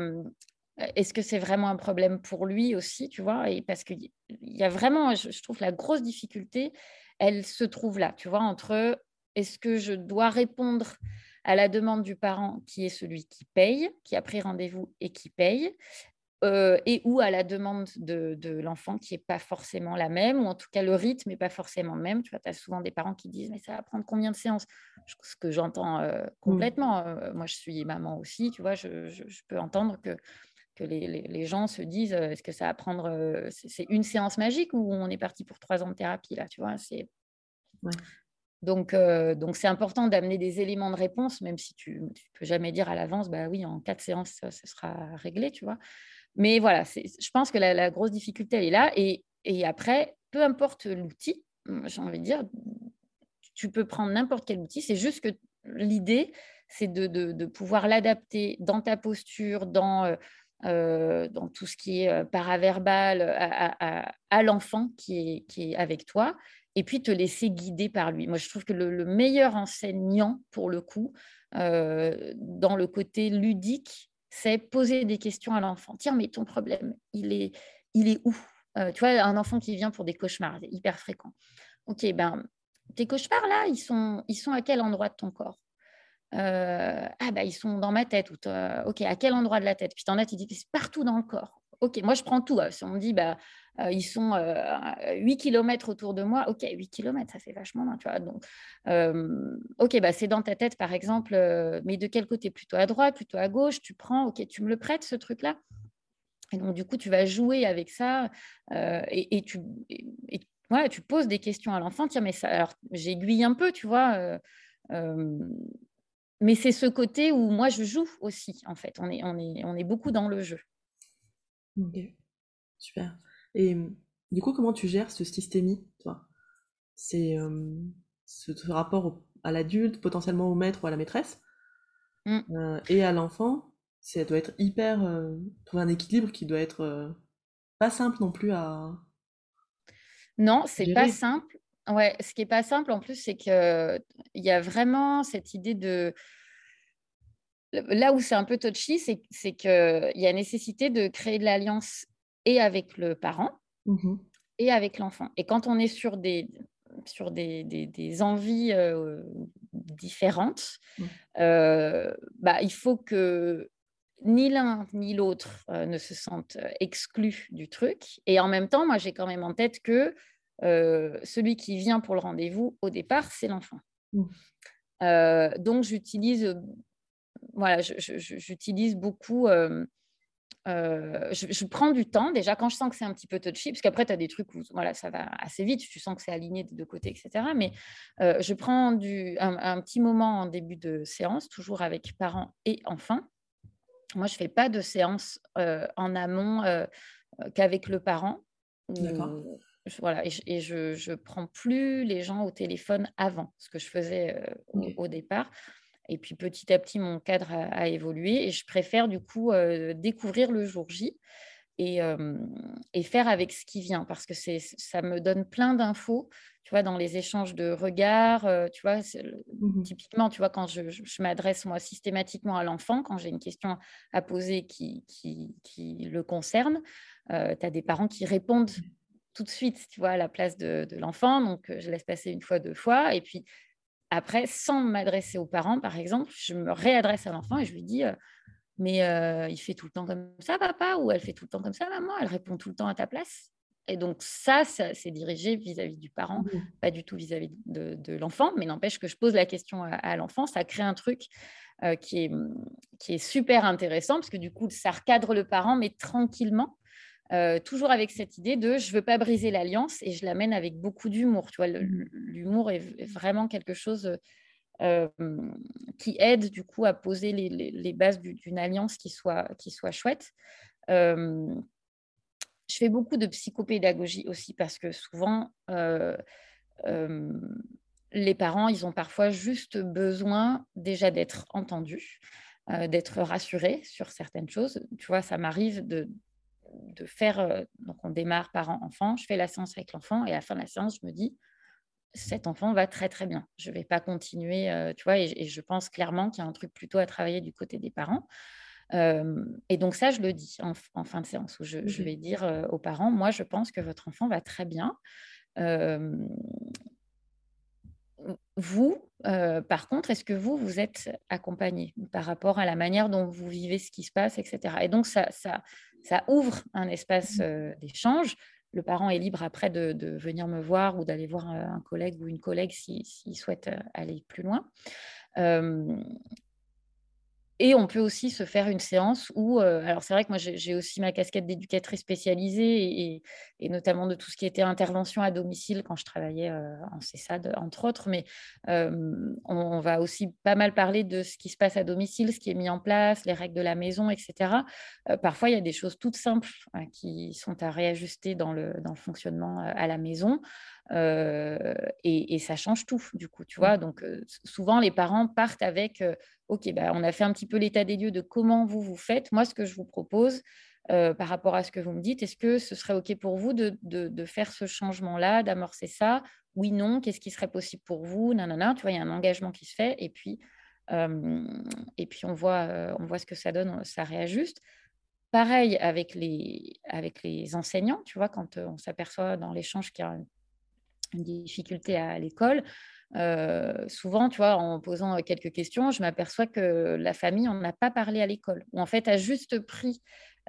est-ce que c'est vraiment un problème pour lui aussi, tu vois? Et parce qu'il y a vraiment, je, trouve, la grosse difficulté, elle se trouve là, tu vois, entre est-ce que je dois répondre à la demande du parent qui est celui qui paye, qui a pris rendez-vous et qui paye, euh, et ou à la demande de, l'enfant qui n'est pas forcément la même, ou en tout cas le rythme n'est pas forcément le même. Tu vois, tu as souvent des parents qui disent, mais ça va prendre combien de séances? Ce que j'entends euh, complètement. Euh, moi, je suis maman aussi, tu vois, je, je peux entendre que que les, gens se disent est-ce que ça va prendre c'est une séance magique ou on est parti pour trois ans de thérapie là tu vois c'est donc donc c'est important d'amener des éléments de réponse même si tu ne peux jamais dire à l'avance bah oui en quatre séances ça, sera réglé tu vois. Mais voilà je pense que la, grosse difficulté elle est là. Et, après peu importe l'outil j'ai envie de dire tu peux prendre n'importe quel outil. C'est juste que l'idée c'est de, pouvoir l'adapter dans ta posture dans euh, dans tout ce qui est euh, paraverbal à, l'enfant qui est, avec toi, et puis te laisser guider par lui. Moi, je trouve que le, meilleur enseignant, pour le coup, euh, dans le côté ludique, c'est poser des questions à l'enfant. Tiens, mais ton problème, il est, il est où? Tu vois, un enfant qui vient pour des cauchemars, c'est hyper fréquent. Ok, ben, tes cauchemars, là, ils sont, ils sont à quel endroit de ton corps? Euh, ah bah ils sont dans ma tête ok à quel endroit de la tête? Puis en as tu dis c'est partout dans le corps ok moi je prends tout hein. si on me dit bah euh, ils sont 8 euh, km autour de moi ok 8 km ça fait vachement loin tu vois donc ok bah c'est dans ta tête par exemple mais de quel côté? Plutôt à droite plutôt à gauche? Tu prends ok tu me le prêtes ce truc là et donc du coup tu vas jouer avec ça et, tu et, tu poses des questions à l'enfant tiens mais ça alors j'aiguille un peu tu vois mais c'est ce côté où moi je joue aussi, en fait. On est, on est, on est beaucoup dans le jeu. Ok, super. Et du coup, comment tu gères ce systémie, toi? C'est euh, ce, rapport à l'adulte, potentiellement au maître ou à la maîtresse, mmh. euh, et à l'enfant. Ça doit être hyper. Euh, trouver un équilibre qui doit être pas simple non plus à. Non, c'est pas simple. Ouais, ce qui n'est pas simple en plus, c'est qu'il y a vraiment cette idée de. Là où c'est un peu touchy, c'est qu'il y a nécessité de créer de l'alliance et avec le parent mmh et avec l'enfant. Et quand on est sur des, sur des, des, envies différentes, mmh. bah, il faut que ni l'un ni l'autre ne se sentent exclus du truc. Et en même temps, moi, j'ai quand même en tête que euh, celui qui vient pour le rendez-vous, au départ, c'est l'enfant. Mmh. Euh, donc, j'utilise voilà, j'utilise beaucoup. Euh, je, prends du temps déjà quand je sens que c'est un petit peu touchy, parce qu'après, tu as des trucs où voilà, ça va assez vite, tu sens que c'est aligné des deux côtés, etc. Mais je prends du, un, petit moment en début de séance, toujours avec parents et enfants. Moi, je ne fais pas de séance en amont qu'avec le parent. D'accord voilà, et je, ne prends plus les gens au téléphone avant, ce que je faisais euh, au, départ. Et puis petit à petit, mon cadre a, évolué et je préfère du coup euh, découvrir le jour J et, et, faire avec ce qui vient parce que ça me donne plein d'infos, tu vois, dans les échanges de regards, euh, tu vois, mmh typiquement, tu vois, quand je, m'adresse moi systématiquement à l'enfant, quand j'ai une question à poser qui, qui, qui le concerne, tu as des parents qui répondent mmh tout de suite, tu vois, à la place de, l'enfant. Donc, euh, je laisse passer une fois, deux fois. Et puis, après, sans m'adresser aux parents, par exemple, je me réadresse à l'enfant et je lui dis, euh, mais euh, il fait tout le temps comme ça, papa, ou elle fait tout le temps comme ça, maman, elle répond tout le temps à ta place. Et donc, ça, c'est dirigé vis-à-vis du parent, mmh. pas du tout vis-à-vis de, l'enfant, mais n'empêche que je pose la question à, l'enfant, ça crée un truc qui, est, qui est super intéressant, parce que du coup, ça recadre le parent, mais tranquillement. Euh, toujours avec cette idée de je veux pas briser l'alliance et je l'amène avec beaucoup d'humour. Tu vois, mmh. l'humour est, vraiment quelque chose euh, qui aide du coup à poser les, bases d'une alliance qui soit, qui soit chouette. Euh, je fais beaucoup de psychopédagogie aussi parce que souvent, les parents, ils ont parfois juste besoin déjà d'être entendus, d'être rassurés sur certaines choses. Tu vois, ça m'arrive de, de faire. Euh, donc, on démarre parent-enfant, je fais la séance avec l'enfant et à la fin de la séance, je me dis cet enfant va très très bien. Je ne vais pas continuer, tu vois, et, je pense clairement qu'il y a un truc plutôt à travailler du côté des parents. et donc ça, je le dis en, fin de séance, où je, je vais dire aux parents, moi, je pense que votre enfant va très bien. vous, par contre, est-ce que vous, vous êtes accompagné par rapport à la manière dont vous vivez ce qui se passe, etc. Et donc, ça, ça, ça ouvre un espace mmh. d'échange le parent est libre après de, venir me voir ou d'aller voir un, collègue ou une collègue s'il souhaite euh, aller plus loin. Et on peut aussi se faire une séance où, euh, alors c'est vrai que moi j'ai aussi ma casquette d'éducatrice spécialisée et, notamment de tout ce qui était intervention à domicile quand je travaillais euh, en CESAD, entre autres, mais on, va aussi pas mal parler de ce qui se passe à domicile, ce qui est mis en place, les règles de la maison, etc. Euh, parfois, il y a des choses toutes simples hein, qui sont à réajuster dans le fonctionnement à la maison. Et, et, ça change tout, du coup, tu vois? Donc, souvent, les parents partent avec OK, bah, on a fait un petit peu l'état des lieux de comment vous vous faites. Moi, ce que je vous propose par rapport à ce que vous me dites, est-ce que ce serait OK pour vous de, faire ce changement-là, d'amorcer ça? Oui, non, qu'est-ce qui serait possible pour vous? Nanana, tu vois, il y a un engagement qui se fait et puis, et puis on, voit, on voit ce que ça donne, ça réajuste. Pareil avec les, avec les enseignants, tu vois, quand on s'aperçoit dans l'échange qu'il y a une difficulté à l'école, euh, souvent, tu vois, en posant quelques questions, je m'aperçois que la famille, on n'a pas parlé à l'école. Ou en fait, a juste pris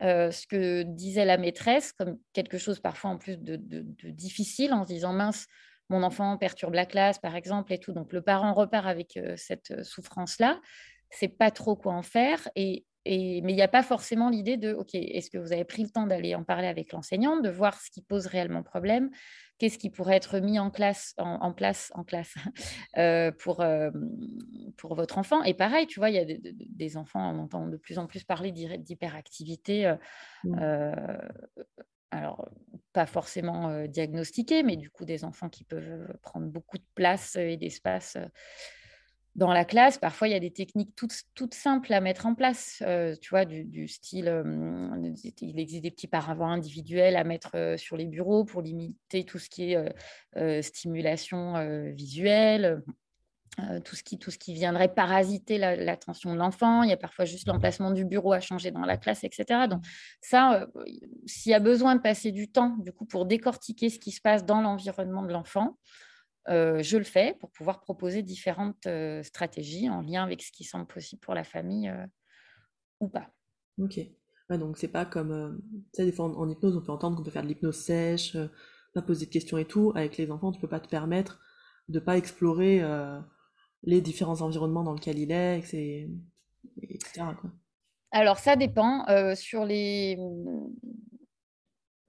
euh, ce que disait la maîtresse comme quelque chose parfois en plus de, difficile, en se disant mince, mon enfant perturbe la classe, par exemple, et tout. Donc, le parent repart avec euh, cette souffrance-là. C'est pas trop quoi en faire. Et, et mais il n'y a pas forcément l'idée de, OK, est-ce que vous avez pris le temps d'aller en parler avec l'enseignante, de voir ce qui pose réellement problème qu'est-ce qui pourrait être mis en, classe, en, place en classe euh, pour, euh, pour votre enfant? Et pareil, tu vois, il y a des, enfants, on entend de plus en plus parler d'hyperactivité. Euh, mmh. alors, pas forcément diagnostiqués, mais du coup, des enfants qui peuvent prendre beaucoup de place et d'espace dans la classe, parfois, il y a des techniques toutes, simples à mettre en place, euh, tu vois, du, style, euh, il existe des petits paravents individuels à mettre euh, sur les bureaux pour limiter tout ce qui est stimulation visuelle, tout, ce qui, tout ce qui viendrait parasiter l'attention de l'enfant. Il y a parfois juste l'emplacement du bureau à changer dans la classe, etc. Donc ça, s'il y a besoin de passer du temps, du coup, pour décortiquer ce qui se passe dans l'environnement de l'enfant, euh, je le fais pour pouvoir proposer différentes euh, stratégies en lien avec ce qui semble possible pour la famille euh, ou pas. Ok. donc c'est pas comme, tu sais, des fois en, hypnose, on peut entendre qu'on peut faire de l'hypnose sèche, pas poser de questions et tout. Avec les enfants, tu peux pas te permettre de pas explorer les différents environnements dans lesquels il est, etc. Alors ça dépend. sur les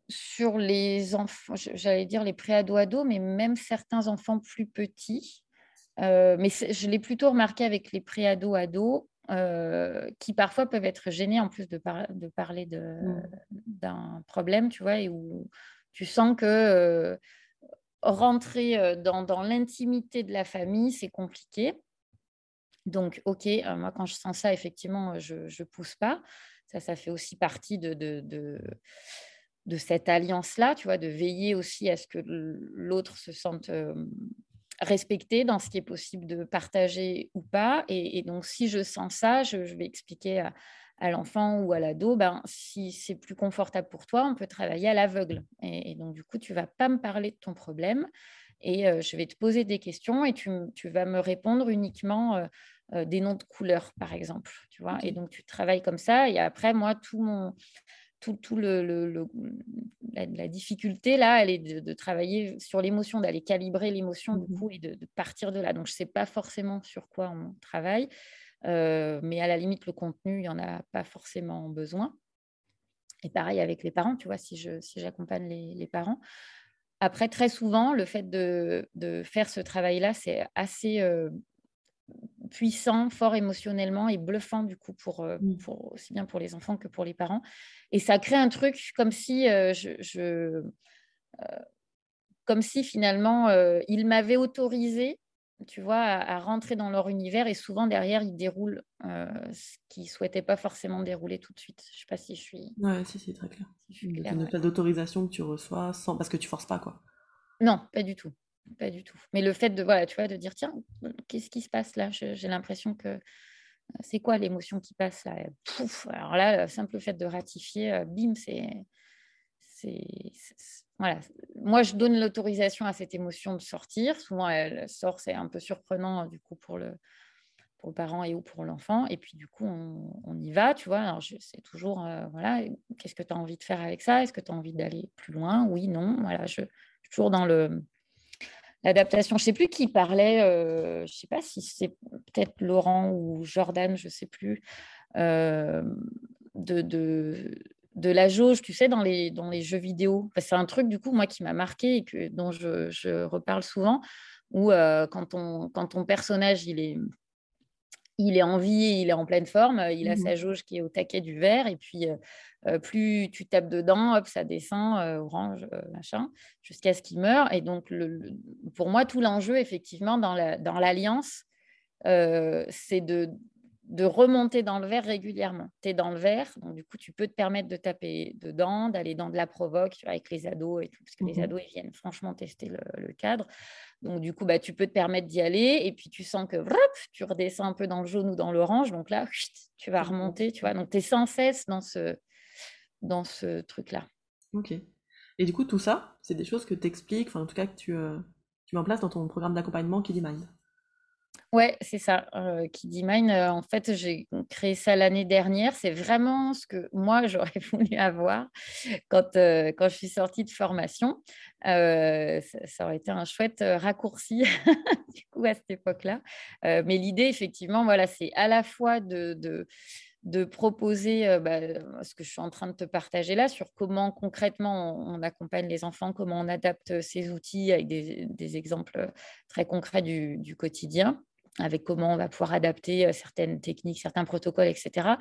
sur les enfants, j'allais dire les préados-ados, mais même certains enfants plus petits. Euh, mais je l'ai plutôt remarqué avec les préados-ados euh, qui parfois peuvent être gênés en plus de, de parler mmh. d'un problème, tu vois, et où tu sens que euh, rentrer dans, l'intimité de la famille, c'est compliqué. Donc, OK, moi, quand je sens ça, effectivement, je ne pousse pas. Ça, ça fait aussi partie de de cette alliance-là, tu vois, de veiller aussi à ce que l'autre se sente respecté dans ce qui est possible de partager ou pas. Et, donc, si je sens ça, je, vais expliquer à, l'enfant ou à l'ado, ben, si c'est plus confortable pour toi, on peut travailler à l'aveugle. Et, donc, du coup, tu vas pas me parler de ton problème et je vais te poser des questions et tu, vas me répondre uniquement des noms de couleurs, par exemple. Tu vois Et donc, tu travailles comme ça. Et après, moi, tout mon tout, le, la, difficulté là, elle est de, travailler sur l'émotion, d'aller calibrer l'émotion du mmh coup et de, partir de là. Donc je ne sais pas forcément sur quoi on travaille, euh, mais à la limite le contenu, il n'y en a pas forcément besoin. Et pareil avec les parents, tu vois, si je si j'accompagne les, parents. Après, très souvent, le fait de, faire ce travail-là, c'est assez euh, puissant, fort émotionnellement et bluffant du coup pour, euh, mmh. pour, aussi bien pour les enfants que pour les parents. Et ça crée un truc comme si euh, je, euh, comme si finalement ils m'avaient autorisé, tu vois, à, rentrer dans leur univers et souvent derrière ils déroulent ce qu'ils ne souhaitaient pas forcément dérouler tout de suite. Je sais pas si je suis. Ouais, si, c'est très clair. Si une d'autorisation que tu reçois sans parce que tu forces pas quoi. Non, pas du tout. Pas du tout. Mais le fait de, voilà, tu vois, de dire, tiens, qu'est-ce qui se passe là? J'ai l'impression que c'est quoi l'émotion qui passe là? Alors là, le simple fait de ratifier, bim, c'est. Voilà. Moi, je donne l'autorisation à cette émotion de sortir. Souvent, elle sort, c'est un peu surprenant du coup pour le, pour le parent et ou pour l'enfant. Et puis, du coup, on, y va, tu vois. Alors, c'est toujours, voilà, qu'est-ce que tu as envie de faire avec ça? Est-ce que tu as envie d'aller plus loin? Oui, non. Voilà, je, suis toujours dans le, l'adaptation. Je ne sais plus qui parlait, euh, je ne sais pas si c'est peut-être Laurent ou Jordan, je ne sais plus, euh, de, la jauge, tu sais, dans les, jeux vidéo. c'est un truc, du coup, moi, qui m'a marqué et que, dont je, reparle souvent, où euh, quand, quand ton personnage, il est il est en vie, il est en pleine forme, il a mmh sa jauge qui est au taquet du vert, et puis plus tu tapes dedans, hop, ça descend, orange, machin, jusqu'à ce qu'il meure. Et donc, pour moi, tout l'enjeu, effectivement, dans l'alliance, c'est de, de remonter dans le verre régulièrement. Tu es dans le verre, donc du coup, tu peux te permettre de taper dedans, d'aller dans de la provoque avec les ados et tout, parce que les mmh ados, ils viennent franchement tester le, cadre. Donc, du coup, bah, tu peux te permettre d'y aller, et puis tu sens que tu redescends un peu dans le jaune ou dans l'orange, donc là, tu vas remonter, tu vois. Donc, tu es sans cesse dans ce, dans ce truc-là. Ok. Et du coup, tout ça, c'est des choses que tu expliques, enfin, en tout cas, que tu, euh, tu mets en place dans ton programme d'accompagnement Kiddy Mind. Ouais, c'est ça. Euh, Mind, euh, en fait, j'ai créé ça l'année dernière. C'est vraiment ce que moi, j'aurais voulu avoir quand, euh, quand je suis sortie de formation. Ça, ça, aurait été un chouette raccourci, du coup, à cette époque-là. mais l'idée, effectivement, voilà, c'est à la fois de, de proposer euh, bah, ce que je suis en train de te partager là sur comment concrètement on, accompagne les enfants, comment on adapte ces outils avec des, exemples très concrets du, quotidien, avec comment on va pouvoir adapter euh, certaines techniques, certains protocoles, etc.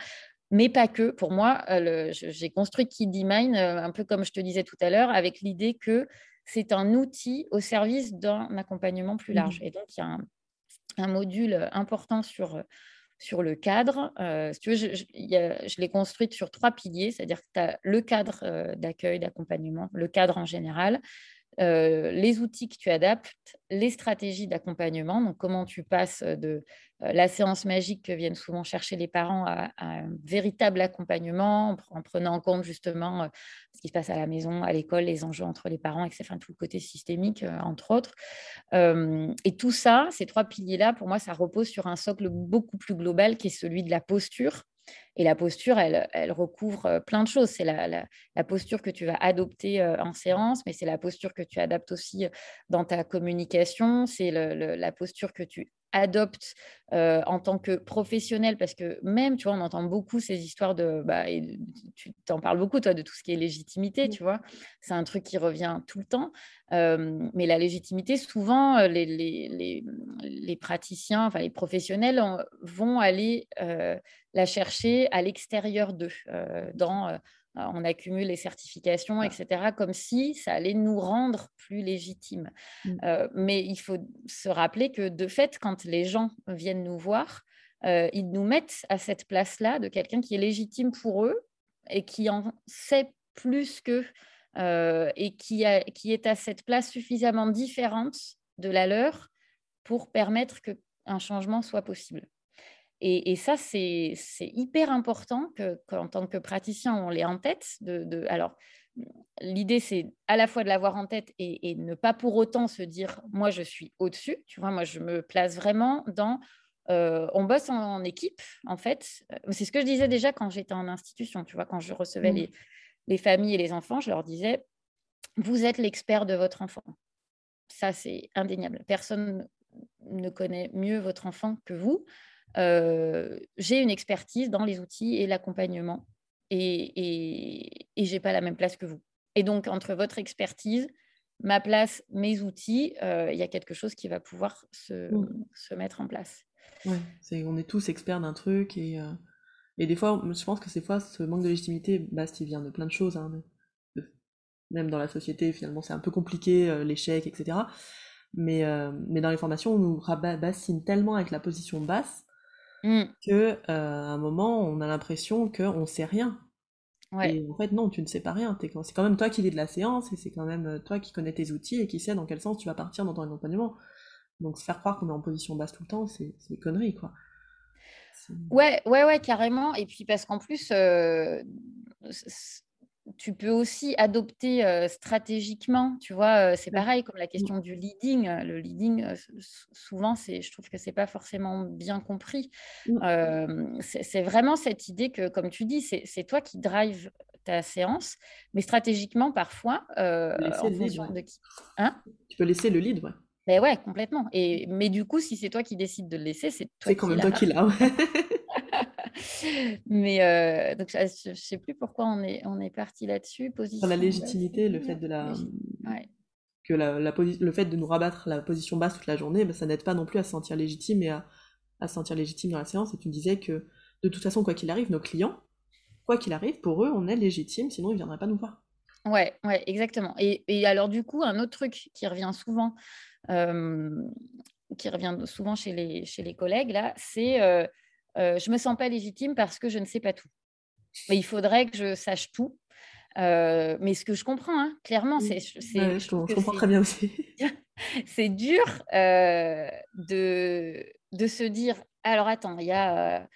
Mais pas que. Pour moi, euh, j'ai construit Kiddy Mind un peu comme je te disais tout à l'heure, avec l'idée que c'est un outil au service d'un accompagnement plus large. Mmh. Et donc, il y a un module important sur sur le cadre. Euh, si tu veux, je, l'ai construite sur trois piliers, c'est-à-dire que tu as le cadre euh, d'accueil, d'accompagnement, le cadre en général, euh, les outils que tu adaptes, les stratégies d'accompagnement, donc comment tu passes de euh, la séance magique que viennent souvent chercher les parents à, un véritable accompagnement en, prenant en compte justement euh, ce qui se passe à la maison, à l'école, les enjeux entre les parents, etc., tout le côté systémique, entre autres. et tout ça, ces trois piliers-là, pour moi, ça repose sur un socle beaucoup plus global qui est celui de la posture et la posture, elle, elle recouvre euh, plein de choses. C'est la, la, posture que tu vas adopter euh, en séance, mais c'est la posture que tu adaptes aussi euh, dans ta communication. C'est la posture que tu adopte euh, en tant que professionnel Parce que même, tu vois, on entend beaucoup ces histoires de... Bah, et tu t'en parles beaucoup, toi, de tout ce qui est légitimité, tu vois. C'est un truc qui revient tout le temps. Euh, mais la légitimité, souvent, les, les, les, praticiens, enfin les professionnels vont aller la chercher à l'extérieur d'eux, dans on accumule les certifications, etc., comme si ça allait nous rendre plus légitimes. Mmh. Euh, mais il faut se rappeler que de fait, quand les gens viennent nous voir, euh, ils nous mettent à cette place-là de quelqu'un qui est légitime pour eux et qui en sait plus qu'eux euh, et qui, qui est à cette place suffisamment différente de la leur pour permettre qu'un changement soit possible. Et, ça, c'est hyper important qu'en tant que praticien, on l'ait en tête. De, alors, l'idée, c'est à la fois de l'avoir en tête et, ne pas pour autant se dire, moi, je suis au-dessus. Tu vois, moi, je me place vraiment dans... Euh, on bosse en, équipe, en fait. C'est ce que je disais déjà quand j'étais en institution. Tu vois, quand je recevais mmh. les, les familles et les enfants, je leur disais, vous êtes l'expert de votre enfant. Ça, c'est indéniable. Personne ne connaît mieux votre enfant que vous. Euh, j'ai une expertise dans les outils et l'accompagnement et, et, j'ai pas la même place que vous. Et donc, entre votre expertise, ma place, mes outils, euh, il y a quelque chose qui va pouvoir se, mmh. se mettre en place. Ouais, on est tous experts d'un truc et, euh, et des fois, je pense que ces fois, ce manque de légitimité, bah, il vient de plein de choses. Hein, même dans la société, finalement, c'est un peu compliqué, l'échec, etc. Mais, mais dans les formations, on nous bassine tellement avec la position basse Mmh. que euh, à un moment on a l'impression qu'on sait rien. Et en fait, non, tu ne sais pas rien. C'est quand même toi qui lis de la séance et c'est quand même euh, toi qui connais tes outils et qui sais dans quel sens tu vas partir dans ton accompagnement. Donc, se faire croire qu'on est en position basse tout le temps, c'est des conneries, quoi. Ouais, ouais, ouais, carrément. Et puis parce qu'en plus, euh, tu peux aussi adopter euh, stratégiquement, tu vois, euh, c'est pareil comme la question du leading. Le leading, souvent, c'est, je trouve que c'est pas forcément bien compris. c'est vraiment cette idée que, comme tu dis, c'est toi qui drive ta séance, mais stratégiquement, parfois, en fonction de qui. Hein? Tu peux laisser le lead, ouais. Mais ouais, complètement. Et, mais du coup, si c'est toi qui décides de le laisser, c'est toi C'est quand même toi qui l'as. Mais euh, donc, je ne sais plus pourquoi on est, on est parti là-dessus. Sur la légitimité, le fait de la. Que la, la le fait de nous rabattre la position basse toute la journée, ben, ça n'aide pas non plus à se sentir légitime et à, à se sentir légitime dans la séance. Et tu disais que de toute façon, quoi qu'il arrive, nos clients, quoi qu'il arrive, pour eux, on est légitime, sinon ils ne viendraient pas nous voir. Ouais, ouais, exactement. Et, et, alors, du coup, un autre truc qui revient souvent qui revient souvent chez les, chez les collègues, là, c'est euh, euh, je me sens pas légitime parce que je ne sais pas tout. Mais il faudrait que je sache tout. Euh, mais ce que je comprends, hein, clairement, c'est. je, comprends très bien aussi. c'est dur de, de se dire alors attends, il y a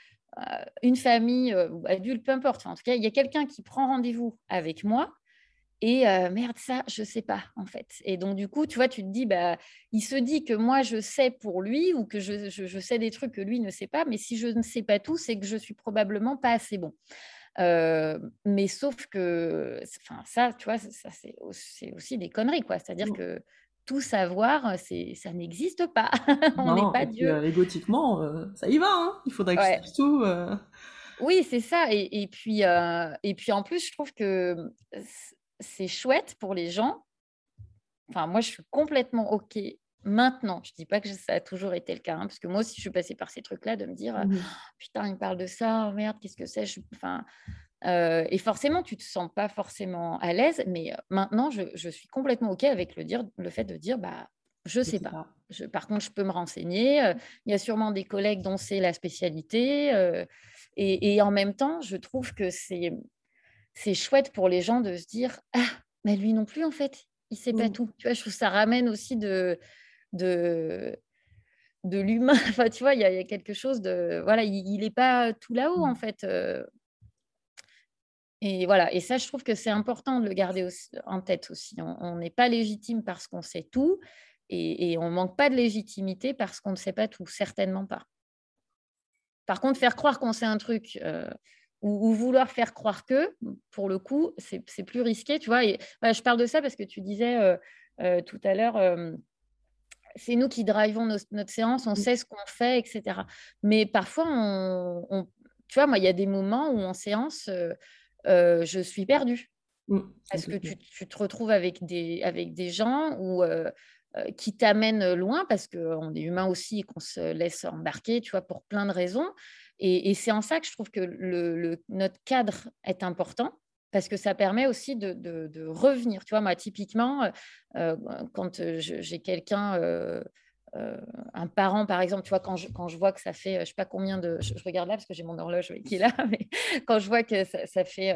une famille ou adulte, peu importe. en tout cas, il y a quelqu'un qui prend rendez-vous avec moi et merde, ça, je sais pas, en fait. Et donc, du coup, tu vois, tu te dis, bah, il se dit que moi, je sais pour lui ou que je, je, sais des trucs que lui ne sait pas. Mais si je ne sais pas tout, c'est que je suis probablement pas assez bon. mais sauf que, enfin, ça, tu vois, ça, c'est aussi, des conneries, quoi. C'est-à-dire que tout savoir, c'est, ça n'existe pas. On n'est pas Dieu. égotiquement, ça y va. Hein il faudrait que ouais. tout. Oui, c'est ça. Et, et puis, et puis, en plus, je trouve que c'est chouette pour les gens. Enfin, moi, je suis complètement OK maintenant. Je ne dis pas que ça a toujours été le cas, hein, parce que moi aussi, je suis passée par ces trucs-là, de me dire mmh «Ah, Putain, il me parle de ça, oh merde, qu'est-ce que c'est? Enfin, euh, Et forcément, tu ne te sens pas forcément à l'aise, mais euh, maintenant, je, suis complètement OK avec le, dire, le fait de dire bah, Je ne sais pas. par contre, je peux me renseigner. Euh, il y a sûrement des collègues dont c'est la spécialité. et, et, en même temps, je trouve que c'est c'est chouette pour les gens de se dire ah mais lui non plus en fait il sait pas mmh. tout tu vois je trouve que ça ramène aussi de de de l'humain enfin tu vois il y, a quelque chose de voilà il n'est pas tout là-haut en mmh. fait euh. et voilà et ça je trouve que c'est important de le garder en tête aussi on n'est pas légitime parce qu'on sait tout et, et on manque pas de légitimité parce qu'on ne sait pas tout certainement pas par contre faire croire qu'on sait un truc euh, ou, vouloir faire croire que, pour le coup, c'est plus risqué, tu vois. Et, je parle de ça parce que tu disais euh, euh, tout à l'heure, euh, c'est nous qui drivons notre séance, on sait ce qu'on fait, etc. Mais parfois, on, tu vois, moi, il y a des moments où en séance, je suis perdue. Mmh, parce que tu, tu, te retrouves avec des, avec des gens où qui t'amènent loin parce qu'on est humain aussi et qu'on se laisse embarquer, tu vois, pour plein de raisons. Et, c'est en ça que je trouve que notre cadre est important parce que ça permet aussi de, revenir. Tu vois, moi, typiquement, euh, quand j'ai quelqu'un, euh, euh, un parent, par exemple, tu vois, quand je, vois que ça fait, je sais pas combien de... Je, regarde là parce que j'ai mon horloge qui est là, mais quand je vois que ça, fait...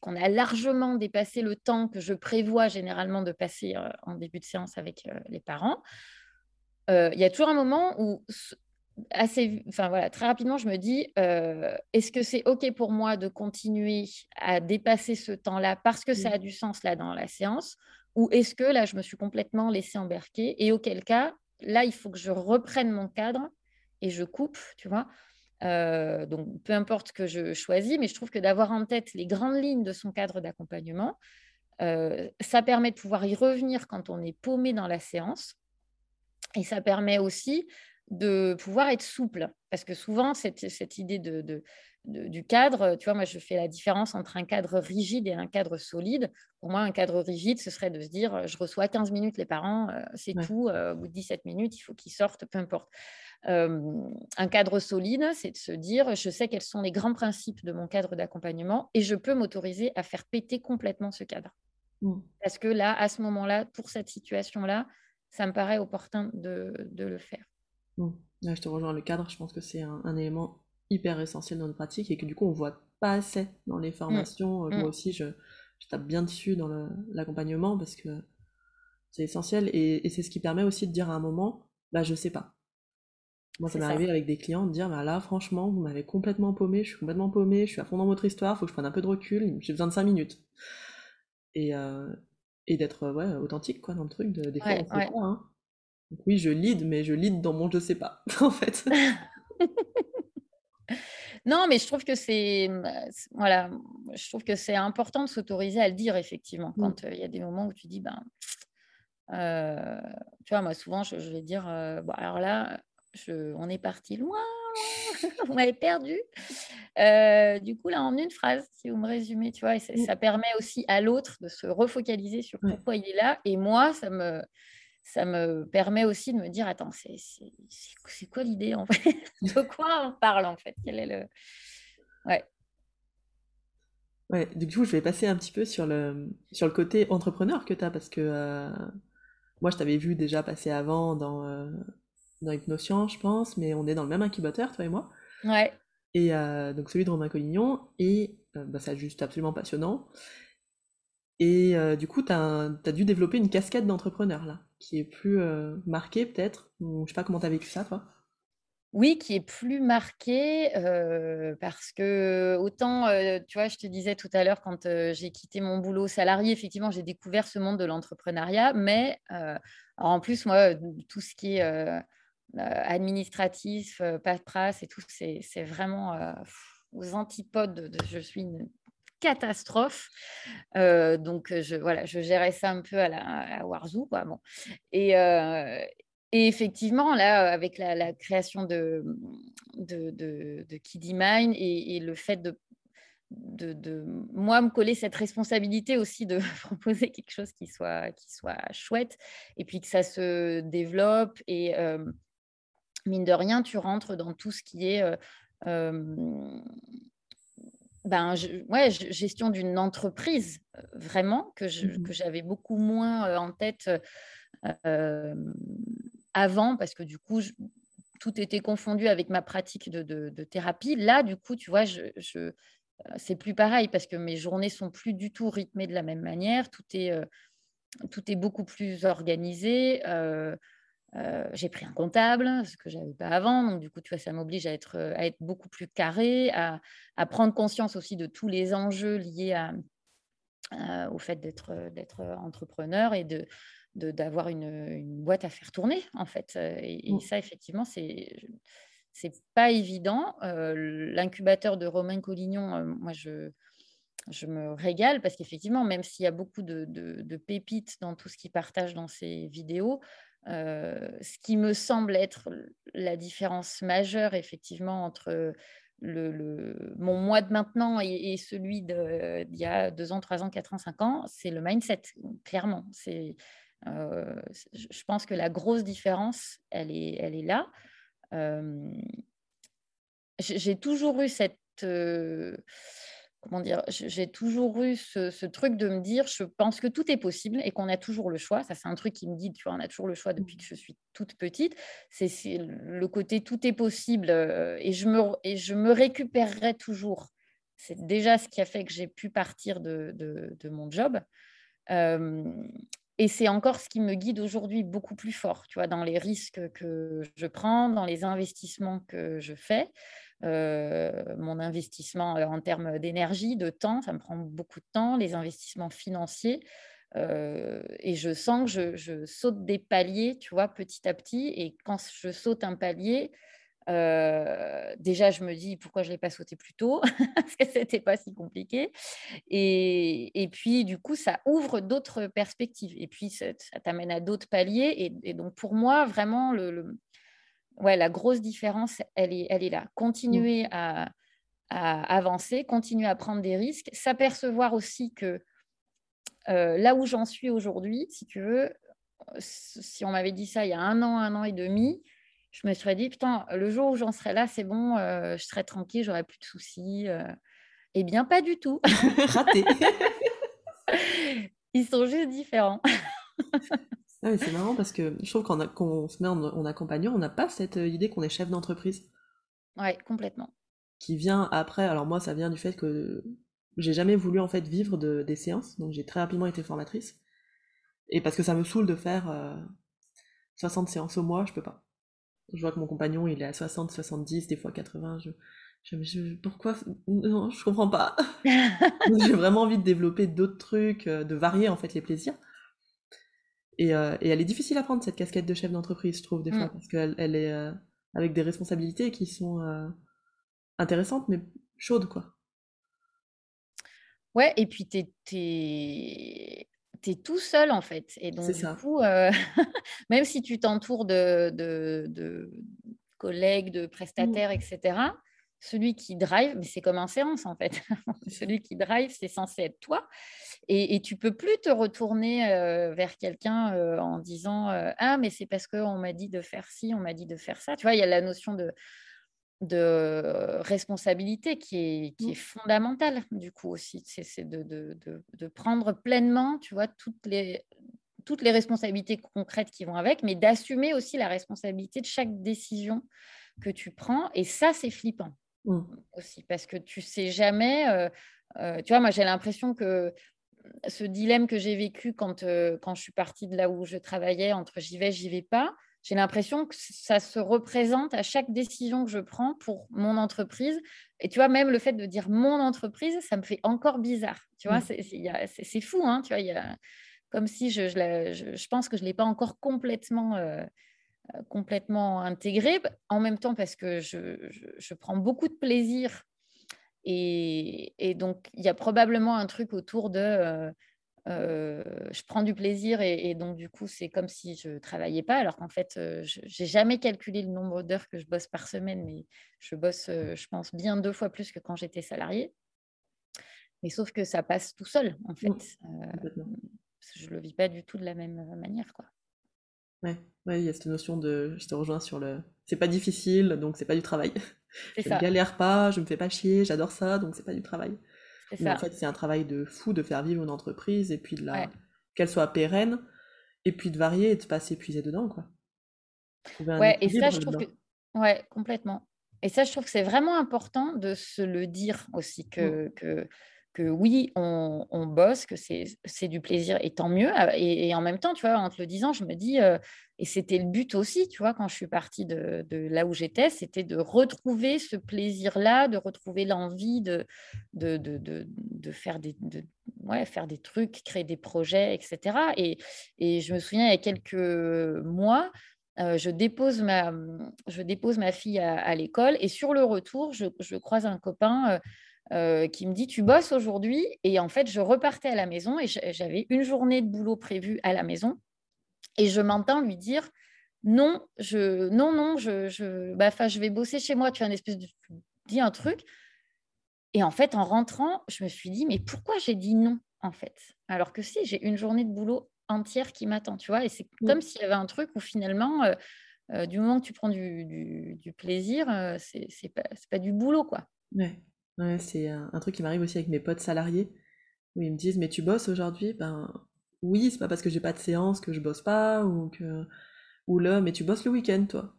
qu'on a largement dépassé le temps que je prévois généralement de passer en début de séance avec les parents, il y a toujours un moment où assez, enfin voilà, très rapidement, je me dis, euh, est-ce que c'est OK pour moi de continuer à dépasser ce temps-là parce que ça a mmh. du sens là dans la séance? Ou est-ce que là, je me suis complètement laissée embarquer Et auquel cas, là, il faut que je reprenne mon cadre et je coupe, tu vois? Euh, donc, peu importe que je choisis, mais je trouve que d'avoir en tête les grandes lignes de son cadre d'accompagnement, euh, ça permet de pouvoir y revenir quand on est paumé dans la séance. Et ça permet aussi de pouvoir être souple. Parce que souvent, cette, cette idée de, du cadre, tu vois, moi, je fais la différence entre un cadre rigide et un cadre solide. Pour moi, un cadre rigide, ce serait de se dire, je reçois 15 minutes les parents, euh, c'est tout, euh, au bout de 17 minutes, il faut qu'ils sortent, peu importe. un cadre solide, c'est de se dire, je sais quels sont les grands principes de mon cadre d'accompagnement et je peux m'autoriser à faire péter complètement ce cadre. Mmh. Parce que là, à ce moment-là, pour cette situation-là, ça me paraît opportun de le faire. Mmh. je te rejoins le cadre, je pense que c'est un, élément hyper essentiel dans notre pratique et que du coup on voit pas assez dans les formations. Moi aussi, je, je, tape bien dessus dans l'accompagnement parce que c'est essentiel et, c'est ce qui permet aussi de dire à un moment, bah je sais pas. Moi, ça m'est arrivé avec des clients de dire, bah là, franchement, vous m'avez complètement paumé, je suis complètement paumé, je suis à fond dans votre histoire, faut que je prenne un peu de recul, j'ai besoin de 5 minutes. Et, euh, et d'être ouais, authentique, quoi, dans le truc, de, des fois, on sait pas, hein. Donc oui, je lead, mais je lead dans mon je sais pas, en fait. non, mais je trouve que c'est voilà, je trouve que c'est important de s'autoriser à le dire effectivement mmh. quand il y a des moments où tu dis ben euh, tu vois, moi, souvent, je, vais dire euh, bon, alors là, je, on est parti loin, vous m'avez perdu. Euh, du coup, là, en une phrase, si vous me résumez, tu vois, mmh. ça permet aussi à l'autre de se refocaliser sur pourquoi il est là. Et moi, ça me, ça me permet aussi de me dire attends, c'est quoi l'idée en fait? De quoi on parle en fait? Quel est le. Ouais. Ouais, du coup, je vais passer un petit peu sur le, sur le côté entrepreneur que tu as parce que moi, je t'avais vu déjà passer avant dans, euh, dans Hypnoscience, je pense, mais on est dans le même incubateur, toi et moi. Ouais. Et euh, donc celui de Romain Collignon, et euh, bah, c'est juste absolument passionnant. Et du coup, tu as, dû développer une casquette d'entrepreneur, là, qui est plus marquée peut-être? Je sais pas comment tu as vécu ça, toi? Oui, qui est plus marqué parce que autant, tu vois, je te disais tout à l'heure, quand j'ai quitté mon boulot salarié, effectivement, j'ai découvert ce monde de l'entrepreneuriat, mais en plus, moi, tout ce qui est administratif, paperasse et tout, c'est vraiment aux antipodes de, je suis une catastrophe. donc, je, voilà, je gérais ça un peu à la Warzoo. Bon. Et, effectivement, là, avec la, création de, de, Mine et, le fait de, moi me coller cette responsabilité aussi de proposer quelque chose qui soit, chouette et puis que ça se développe et euh, mine de rien, tu rentres dans tout ce qui est euh, euh, ben, ouais, gestion d'une entreprise, vraiment, que mmh j'avais beaucoup moins en tête avant, parce que du coup, tout était confondu avec ma pratique de, thérapie. Là, du coup, tu vois, je, je c'est plus pareil parce que mes journées sont plus du tout rythmées de la même manière. Tout est, tout est beaucoup plus organisé. J'ai pris un comptable, ce que j'avais pas avant. Donc, du coup, tu vois, ça m'oblige à être, à être beaucoup plus carré, à, à, prendre conscience aussi de tous les enjeux liés à, au fait d'être entrepreneur et de, d'avoir une, boîte à faire tourner, en fait. Et, mmh. ça, effectivement, c'est c'est pas évident. Euh, l'incubateur de Romain Collignon, euh, moi, je, je me régale parce qu'effectivement, même s'il y a beaucoup de, de, pépites dans tout ce qu'il partage dans ses vidéos, ce qui me semble être la différence majeure, effectivement, entre mon mois de maintenant et, celui d'il y a deux ans, trois ans, quatre ans, cinq ans, c'est le mindset, clairement. Euh, je pense que la grosse différence, elle est, elle est là. Euh, j'ai toujours eu cette euh, comment dire, j'ai toujours eu ce, truc de me dire, je pense que tout est possible et qu'on a toujours le choix. Ça, c'est un truc qui me dit, tu vois, on a toujours le choix depuis que je suis toute petite. C'est le côté tout est possible et je me, et je me récupérerai toujours. C'est déjà ce qui a fait que j'ai pu partir de, de, mon job. Et c'est encore ce qui me guide aujourd'hui beaucoup plus fort, tu vois, dans les risques que je prends, dans les investissements que je fais. Euh, mon investissement euh, en termes d'énergie, de temps, ça me prend beaucoup de temps, les investissements financiers. Euh, et je sens que je, saute des paliers, tu vois, petit à petit. Et quand je saute un palier, déjà, je me dis pourquoi je ne l'ai pas sauté plus tôt, parce que ce n'était pas si compliqué. Et, puis, du coup, ça ouvre d'autres perspectives. Et puis, ça, t'amène à d'autres paliers. Et, donc, pour moi, vraiment, le, ouais, la grosse différence, elle est, elle est là. Continuer mmh. à, à, avancer, continuer à prendre des risques, s'apercevoir aussi que euh, là où j'en suis aujourd'hui, si tu veux, si on m'avait dit ça il y a un an, un an et demi, je me serais dit, putain, le jour où j'en serai là, c'est bon, euh, je serai tranquille, j'aurai plus de soucis. Euh. Eh bien, pas du tout. Raté. Ils sont juste différents. Ah c'est marrant parce que je trouve qu'on se met en, accompagnant, on n'a pas cette euh, idée qu'on est chef d'entreprise. Oui, complètement. qui vient après. Alors moi, ça vient du fait que j'ai jamais voulu en fait vivre de, des séances, donc j'ai très rapidement été formatrice. Et parce que ça me saoule de faire 60 séances au mois, je peux pas. Je vois que mon compagnon, il est à 60, 70, des fois 80. Je, je, pourquoi Non, je comprends pas. J'ai vraiment envie de développer d'autres trucs, de varier en fait les plaisirs. Et, et, elle est difficile à prendre cette casquette de chef d'entreprise, je trouve, des fois, mm. parce qu'elle elle est avec des responsabilités qui sont intéressantes, mais chaudes, quoi. Ouais, et puis tu es, tout seul, en fait. Et donc, du coup, euh, même si tu t'entoures de, de, collègues, de mmh. prestataires, etc., celui qui drive, mais c'est comme en séance, en fait. celui qui drive, c'est censé être toi. Et, et tu peux plus te retourner euh, vers quelqu'un euh, en disant Ah, mais c'est parce qu'on m'a dit de faire ci, on m'a dit de faire ça. Tu vois, il y a la notion de de responsabilité qui est, qui est mmh. fondamentale du coup aussi. C'est de, de, de, prendre pleinement, tu vois, toutes les, toutes les responsabilités concrètes qui vont avec, mais d'assumer aussi la responsabilité de chaque décision que tu prends. Et ça, c'est flippant mmh. aussi, parce que tu sais jamais, euh, euh, tu vois, moi j'ai l'impression que ce dilemme que j'ai vécu quand, euh, quand je suis partie de là où je travaillais, entre j'y vais, j'y vais pas, j'ai l'impression que ça se représente à chaque décision que je prends pour mon entreprise. Et tu vois, même le fait de dire mon entreprise, ça me fait encore bizarre. Tu vois, mmh. c'est fou, hein, tu vois, y a, comme si je, je, pense que je ne l'ai pas encore complètement, complètement intégré. En même temps, parce que je, prends beaucoup de plaisir. Et, et donc, il y a probablement un truc autour de... Euh, euh, je prends du plaisir et, donc du coup c'est comme si je travaillais pas alors qu'en fait euh, je j'ai jamais calculé le nombre d'heures que je bosse par semaine mais je bosse euh, je pense bien deux fois plus que quand j'étais salariée. Mais sauf que ça passe tout seul en fait. Je le vis pas du tout de la même manière quoi ouais ouais il y a cette notion de je te rejoins sur le c'est pas difficile donc c'est pas du travail je ne galère pas je me fais pas chier j'adore ça donc c'est pas du travail en fait, c'est un travail de fou de faire vivre une entreprise et puis de la... qu'elle soit pérenne et puis de varier et de pas s'épuiser dedans, quoi. Ouais, et ça, je trouve que... Ouais, complètement. Et ça, je trouve que c'est vraiment important de se le dire aussi, mmh. que, oui, on, bosse, que c'est du plaisir et tant mieux. Ah, et, en même temps, tu vois, en te le disant, je me dis, euh, et c'était le but aussi, tu vois, quand je suis partie de, là où j'étais, c'était de retrouver ce plaisir-là, de retrouver l'envie de de, de, faire, des, ouais, faire des trucs, créer des projets, etc. Et, et je me souviens, il y a quelques mois, euh, je, dépose ma, je dépose ma fille à, l'école et sur le retour, je, je croise un copain. Euh, euh, qui me dit tu bosses aujourd'hui. Et en fait je repartais à la maison et j'avais une journée de boulot prévue à la maison. Et je m'entends lui dire non je non non je je, bah, je vais bosser chez moi. Tu as une espèce de dis un truc. Et en fait en rentrant je me suis dit mais pourquoi j'ai dit non en fait? Alors que si j'ai une journée de boulot entière qui m'attend tu vois. Et c'est comme s'il y avait un truc où finalement euh, euh, du moment que tu prends du, du, plaisir, c'est pas, pas du boulot, quoi. Ouais. Ouais, c'est un, truc qui m'arrive aussi avec mes potes salariés, où ils me disent mais tu bosses aujourd'hui? Ben oui, c'est pas parce que j'ai pas de séance que je bosse pas, ou que ou là mais tu bosses le week-end toi?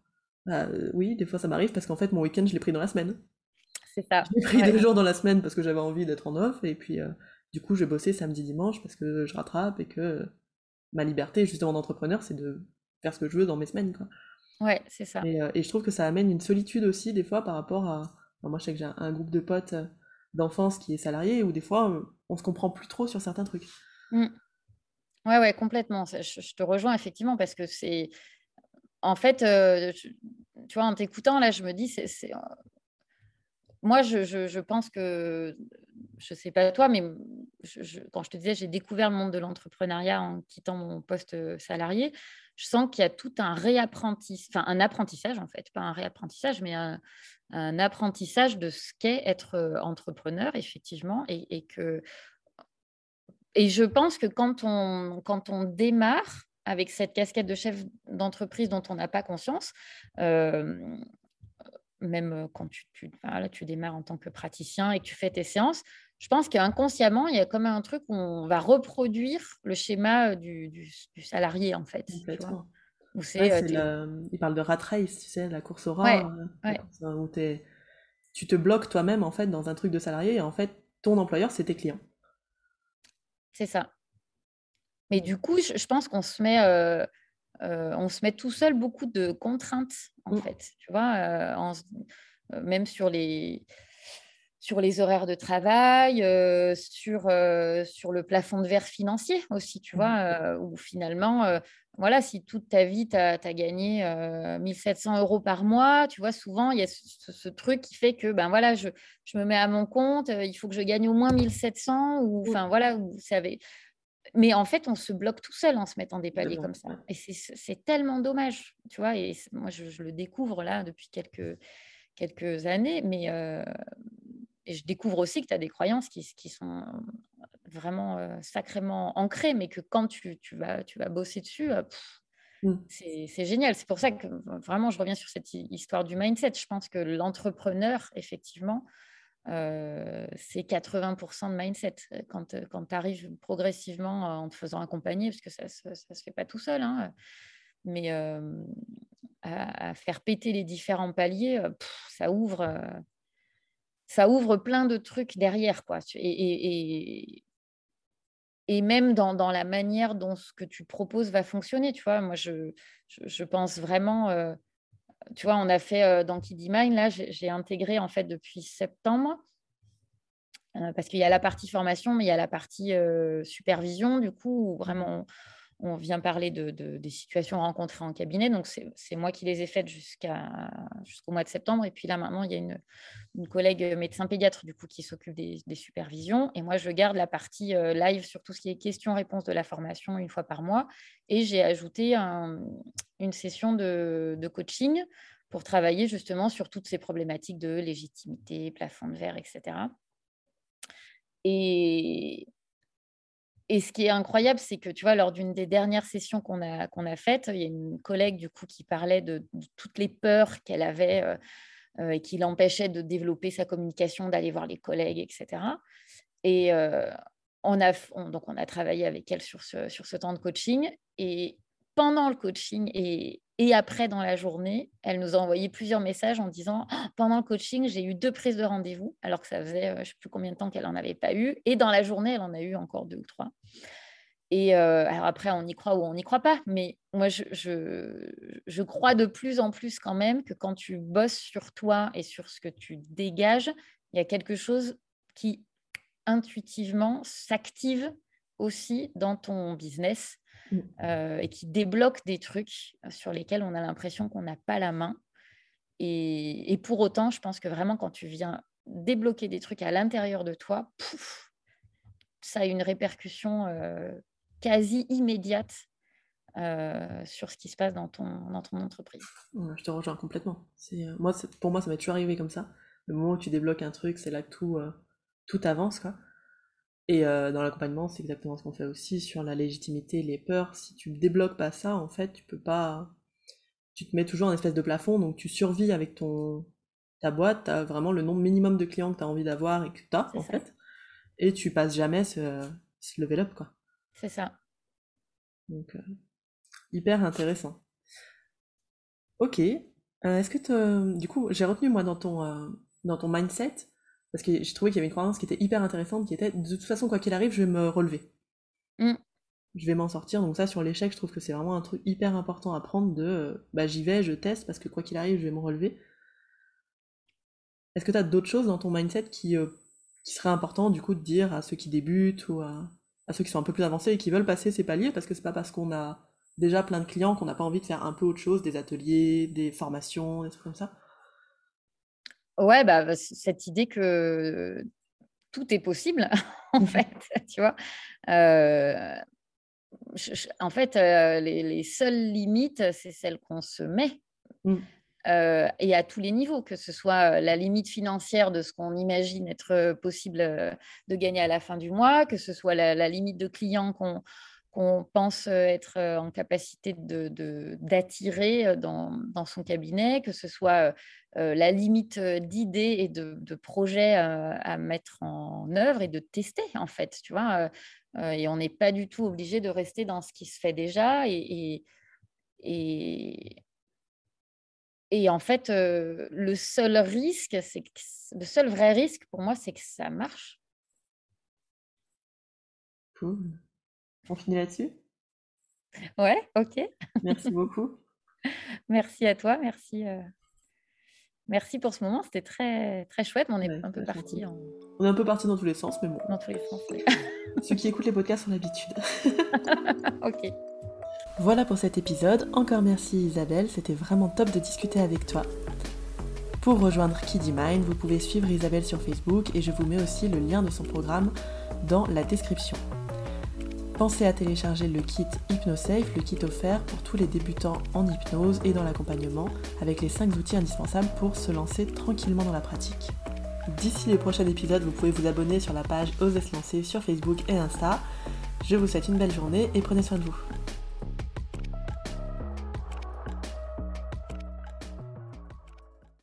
Bah oui, des fois ça m'arrive parce qu'en fait mon week-end je l'ai pris dans la semaine. C'est ça. J'ai pris deux jours dans la semaine parce que j'avais envie d'être en off, et puis euh, du coup je bossais samedi dimanche parce que je rattrape et que ma liberté justement d'entrepreneur c'est de faire ce que je veux dans mes semaines quoi. Ouais, c'est ça. Et, euh, et je trouve que ça amène une solitude aussi des fois par rapport à moi, je sais que j'ai un, groupe de potes euh, d'enfance qui est salarié, où des fois, euh, on se comprend plus trop sur certains trucs. Mmh. Ouais, ouais, complètement. Je, te rejoins effectivement parce que c'est. En fait, euh, tu vois, en t'écoutant, là, je me dis, c'est. Moi, je, je, pense que, je ne sais pas toi, mais quand je te disais, j'ai découvert le monde de l'entrepreneuriat en quittant mon poste salarié, je sens qu'il y a tout un réapprentissage, enfin un apprentissage en fait, pas un réapprentissage, mais un, un apprentissage de ce qu'est être euh, entrepreneur, effectivement, et, que et je pense que quand on, quand on démarre avec cette casquette de chef d'entreprise dont on n'a pas conscience, euh, même quand tu, tu, tu démarres en tant que praticien et que tu fais tes séances, je pense qu'inconsciemment, il y a comme un truc où on va reproduire le schéma du, du, salarié, en fait. Euh, il parle de rat race, tu sais, la course au rat. Ouais, euh, où tu te bloques toi-même en fait dans un truc de salarié et en fait ton employeur c'est tes clients. C'est ça. Mais du coup, je, pense qu'on se met, euh, euh, on se met tout seul beaucoup de contraintes en mmh. fait. Tu vois, euh, même sur les sur les horaires de travail, sur, sur le plafond de verre financier aussi, tu mmh. vois, où finalement, voilà, si toute ta vie, tu as, gagné 1700 euros par mois, tu vois, souvent, il y a ce, truc qui fait que, ben voilà, je, je, me mets à mon compte, il faut que je gagne au moins 1700, ou mmh. enfin, voilà, vous savez. Mais en fait, on se bloque tout seul en se mettant des paliers comme ça. Et c'est tellement dommage, tu vois, et moi, je, le découvre là depuis quelques, quelques années, mais et je découvre aussi que tu as des croyances qui, qui sont vraiment euh, sacrément ancrées, mais que quand tu, tu, vas, tu vas bosser dessus, euh, mmh. c'est génial. C'est pour ça que vraiment, je reviens sur cette histoire du mindset. Je pense que l'entrepreneur, effectivement, euh, c'est 80% de mindset. Quand, quand tu arrives progressivement en te faisant accompagner, parce que ça ne se fait pas tout seul, hein, mais à, faire péter les différents paliers, ça ouvre plein de trucs derrière, quoi. Et, même dans, la manière dont ce que tu proposes va fonctionner, tu vois. Moi, je, pense vraiment, euh, tu vois, on a fait euh, dans Kiddy Mind, là, j'ai intégré en fait depuis septembre, euh, parce qu'il y a la partie formation, mais il y a la partie supervision, du coup, où vraiment on vient parler de, des situations rencontrées en cabinet. Donc, c'est moi qui les ai faites jusqu'au mois de septembre. Et puis là, maintenant, il y a une, collègue médecin pédiatre du coup, qui s'occupe des, supervisions. Et moi, je garde la partie euh, live sur tout ce qui est questions-réponses de la formation une fois par mois. Et j'ai ajouté une session de, de, coaching pour travailler justement sur toutes ces problématiques de légitimité, plafond de verre, etc. Et, et ce qui est incroyable, c'est que tu vois, lors d'une des dernières sessions qu'on a, qu'on a faites, il y a une collègue du coup qui parlait de, toutes les peurs qu'elle avait euh, euh, et qui l'empêchait de développer sa communication, d'aller voir les collègues, etc. Et euh, on, a, donc on a travaillé avec elle sur ce, sur ce temps de coaching. Et pendant le coaching et, et après, dans la journée, elle nous a envoyé plusieurs messages en disant «Ah, Pendant le coaching, j'ai eu deux prises de rendez-vous, alors que ça faisait je ne sais plus combien de temps qu'elle n'en avait pas eu. Et dans la journée, elle en a eu encore deux ou trois. Et alors après, on y croit ou on n'y croit pas. Mais moi, je, je, crois de plus en plus quand même que quand tu bosses sur toi et sur ce que tu dégages, il y a quelque chose qui intuitivement s'active aussi dans ton business. Euh, et qui débloque des trucs sur lesquels on a l'impression qu'on n'a pas la main. Et, pour autant, je pense que vraiment, quand tu viens débloquer des trucs à l'intérieur de toi, ça a une répercussion euh, quasi immédiate euh, sur ce qui se passe dans ton, dans ton entreprise. je te rejoins complètement. moi, pour moi, ça m'est toujours arrivé comme ça. Le moment où tu débloques un truc, c'est là que tout, tout avance. Quoi. Et euh, dans l'accompagnement, c'est exactement ce qu'on fait aussi sur la légitimité, les peurs. Si tu ne débloques pas ça, en fait, tu peux pas. Tu te mets toujours en espèce de plafond, donc tu survis avec ton ta boîte, tu as vraiment le nombre minimum de clients que tu as envie d'avoir et que tu as, en fait. Et tu passes jamais ce, ce level up, quoi. C'est ça. Donc, euh, hyper intéressant. Ok. Euh, est-ce que du coup, j'ai retenu moi dans ton, dans ton mindset parce que j'ai trouvé qu'il y avait une croyance qui était hyper intéressante, qui était de toute façon, quoi qu'il arrive, je vais me relever. Mm. Je vais m'en sortir. Donc ça, sur l'échec, je trouve que c'est vraiment un truc hyper important à prendre de euh, bah j'y vais, je teste, parce que quoi qu'il arrive, je vais me relever. Est-ce que tu as d'autres choses dans ton mindset qui, euh, qui seraient importantes du coup de dire à ceux qui débutent ou à, à, ceux qui sont un peu plus avancés et qui veulent passer ces paliers? Parce que c'est pas parce qu'on a déjà plein de clients qu'on n'a pas envie de faire un peu autre chose, des ateliers, des formations, des trucs comme ça Ouais, bah, cette idée que tout est possible, en mmh fait, tu vois. Euh, en fait, euh, les, seules limites, c'est celles qu'on se met. Mmh. Euh, et à tous les niveaux, que ce soit la limite financière de ce qu'on imagine être possible de gagner à la fin du mois, que ce soit la limite de clients qu'on qu'on pense euh, être euh, en capacité d'attirer de, dans, son cabinet, que ce soit euh, la limite d'idées et de, projets à mettre en œuvre et de tester, en fait, tu vois. et on n'est pas du tout obligé de rester dans ce qui se fait déjà. Et, et, en fait, le seul risque, c'est le seul vrai risque pour moi, c'est que ça marche. Cool. On finit là-dessus Ouais, ok. Merci beaucoup. merci à toi, merci. Merci pour ce moment, c'était très, très chouette, mais on est un peu parti On est un peu parti dans tous les sens, mais bon. Dans tous les sens, oui. Ceux qui écoutent les podcasts ont l'habitude. ok. Voilà pour cet épisode. Encore merci Isabelle, c'était vraiment top de discuter avec toi. Pour rejoindre Kiddy Mind, vous pouvez suivre Isabelle sur Facebook et je vous mets aussi le lien de son programme dans la description. Pensez à télécharger le kit HypnoSafe, le kit offert pour tous les débutants en hypnose et dans l'accompagnement, avec les 5 outils indispensables pour se lancer tranquillement dans la pratique. D'ici les prochains épisodes, vous pouvez vous abonner sur la page Osez se lancer sur Facebook et Insta. Je vous souhaite une belle journée et prenez soin de vous.